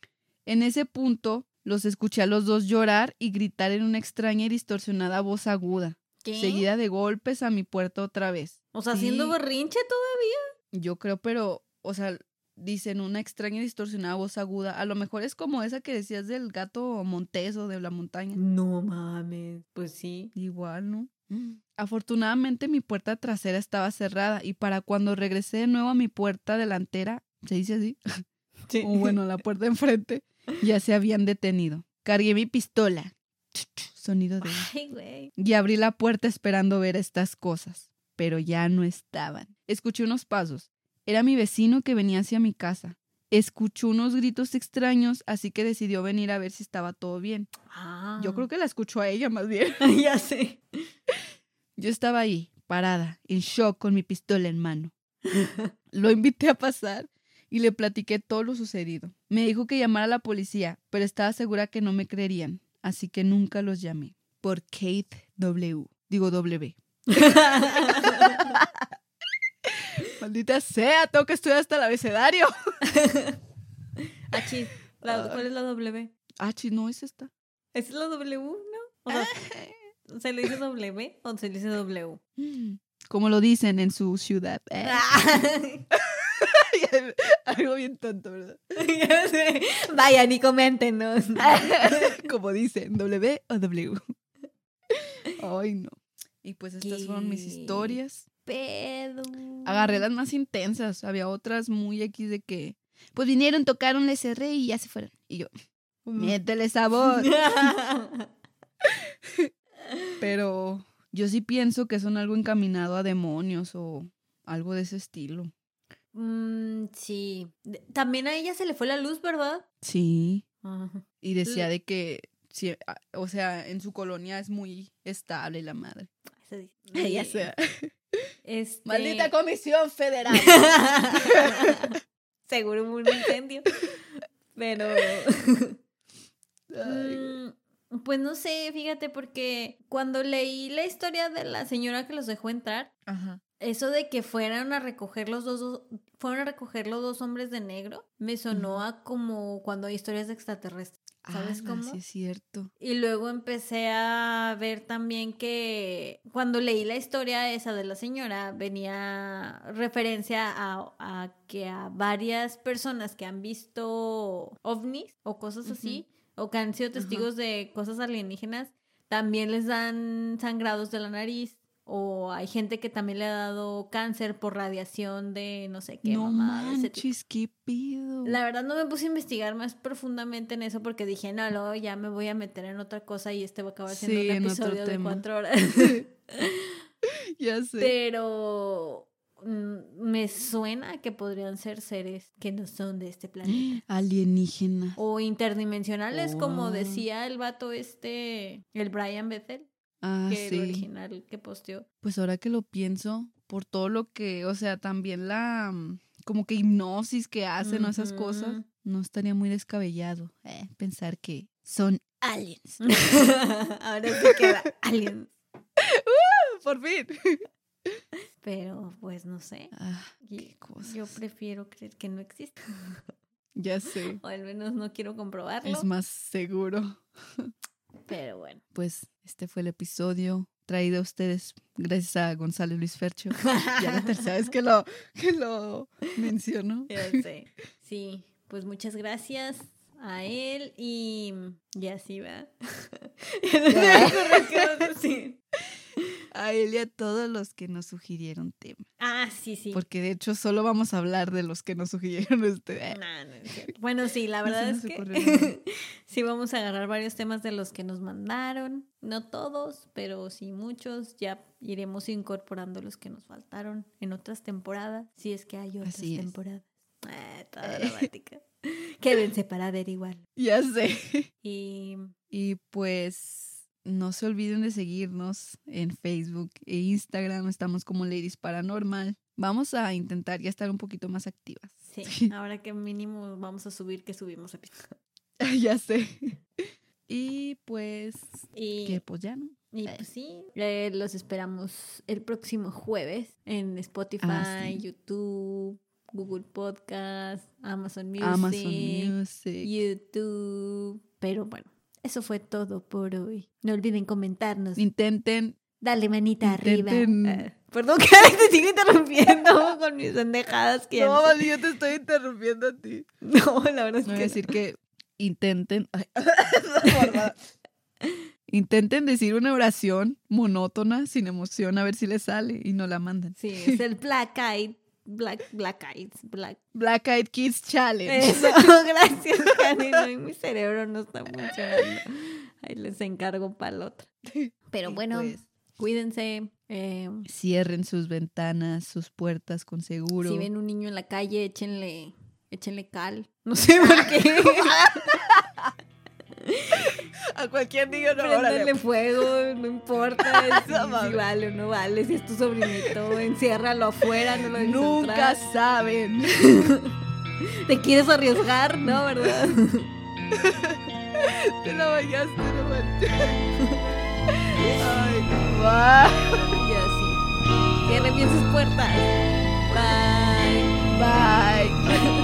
En ese punto los escuché a los dos llorar y gritar en una extraña y distorsionada voz aguda, ¿Qué? seguida de golpes a mi puerta otra vez. O sea, haciendo Sí. berrinche todavía. Yo creo, pero, o sea, dicen una extraña y distorsionada voz aguda. A lo mejor es como esa que decías del gato montés o de la montaña. No mames. Pues sí. Igual, ¿no? Afortunadamente mi puerta trasera estaba cerrada y para cuando regresé de nuevo a mi puerta delantera, se dice así, Sí. o bueno, la puerta de enfrente, ya se habían detenido. Cargué mi pistola. Sonido de... Ay, güey. Y abrí la puerta esperando ver estas cosas, pero ya no estaban. Escuché unos pasos. Era mi vecino que venía hacia mi casa. Escuchó unos gritos extraños, así que decidió venir a ver si estaba todo bien. Ah. Yo creo que la escuchó a ella más bien. ya sé. Yo estaba ahí, parada, en shock con mi pistola en mano. Lo invité a pasar y le platiqué todo lo sucedido. Me dijo que llamara a la policía, pero estaba segura que no me creerían, así que nunca los llamé. Por Kate W. Digo W. Maldita sea, tengo que estudiar hasta el abecedario. Achis. La- ¿Cuál es la W? Ah, chis, no es esta. ¿Esa es la W, no? O sea, ¿se le dice W o se le dice W? Como lo dicen en su ciudad. Eh. Ay, Algo bien tonto, ¿verdad? Vayan y coméntenos. Como dicen, W o W. Ay, no. Y pues estas fueron mis historias. Pedo. Agarré las más intensas. Había otras muy X de que, pues vinieron, tocaron, les cerré y ya se fueron. Y yo, métele sabor. Pero yo sí pienso que son algo encaminado a demonios o algo de ese estilo. Mm, sí. También a ella se le fue la luz, ¿verdad? Sí. Ajá. Y decía de que, sí, o sea, en su colonia es muy estable la madre. Ya Y, sea. Este- Maldita comisión federal. Seguro hubo un incendio. Pero. Mm, pues no sé, fíjate, porque cuando leí la historia de la señora que los dejó entrar, Ajá. eso de que fueron a recoger los dos, dos- fueron a recoger los dos hombres de negro, me sonó a como cuando hay historias de extraterrestres. ¿Sabes cómo? Sí, es cierto. Y luego empecé a ver también que cuando leí la historia esa de la señora, venía referencia a, a que a varias personas que han visto ovnis o cosas así, o que han sido testigos de cosas alienígenas, también les dan sangrados de la nariz. O hay gente que también le ha dado cáncer por radiación de no sé qué. no tipo. manches, qué pido. La verdad no me puse a investigar más profundamente en eso porque dije, no, luego ya me voy a meter en otra cosa y este va a acabar siendo Sí, un episodio de cuatro horas. ya sé. Pero mm, me suena que podrían ser seres que no son de este planeta. Alienígena. O interdimensionales, como Oh. decía el vato este, el Brian Bethel, Ah, que el original que posteó. Pues ahora que lo pienso, por todo lo que, o sea, también la mm, como que hipnosis que hacen o esas cosas, no estaría muy descabellado eh, pensar que son aliens. Ahora sí queda alien. por fin. Pero pues no sé. Ah, Y- qué cosas. Yo prefiero creer que no existe. ya sé. O al menos no quiero comprobarlo. Es más seguro. Pero bueno. Pues este fue el episodio traído a ustedes gracias a Gonzalo Luis Fercho. Ya la tercera vez que lo, que lo menciono. Ya sé. Sí, pues muchas gracias a él y y así va. Ya no. A él y a todos los que nos sugirieron tema. Ah, sí, sí. Porque de hecho solo vamos a hablar de los que nos sugirieron este. Nah, no es cierto. Bueno, sí, la No verdad es que sí vamos a agarrar varios temas de los que nos mandaron. No todos, pero sí muchos. Ya iremos incorporando los que nos faltaron en otras temporadas, si es que hay otras Así temporadas. Ah, toda dramática. Quédense para averiguar. Ya sé. Y Y pues no se olviden de seguirnos en Facebook e Instagram. Estamos como Ladies Paranormal. Vamos a intentar ya estar un poquito más activas. sí, ahora que mínimo vamos a subir que subimos episodio. ya sé. Y pues, Y, que pues ya no. y pues sí, eh, los esperamos el próximo jueves en Spotify, Ah, sí. YouTube, Google Podcast, Amazon Music, Amazon Music. YouTube. Pero bueno, eso fue todo por hoy. No olviden comentarnos. Intenten. Dale manita Intenten- arriba. Ah, perdón que te sigo interrumpiendo con mis pendejadas que No, no, sé- yo te estoy interrumpiendo a ti. No, la verdad es Voy a que decir que intenten. Ay, intenten decir una oración monótona, sin emoción, a ver si les sale y no la mandan. Sí, es el Black Eyed, Black, Black Eyed, Black. Black Eyed Kids Challenge. Eso, gracias. No, mi cerebro no está funcionando. Ahí les encargo para el otro. Pero bueno, pues, cuídense. eh, cierren sus ventanas, sus puertas con seguro. si ven un niño en la calle, échenle, échenle cal. No sé por qué. A cualquier niño no, Préndele fuego, no importa si, No si vale o no vale, si es tu sobrinito, enciérralo afuera, no lo Nunca entrar. saben. ¿Te quieres arriesgar? No, ¿verdad? Te la bañaste, no manches. Ay, va. Y así. Cierren bien sus puertas. Bye.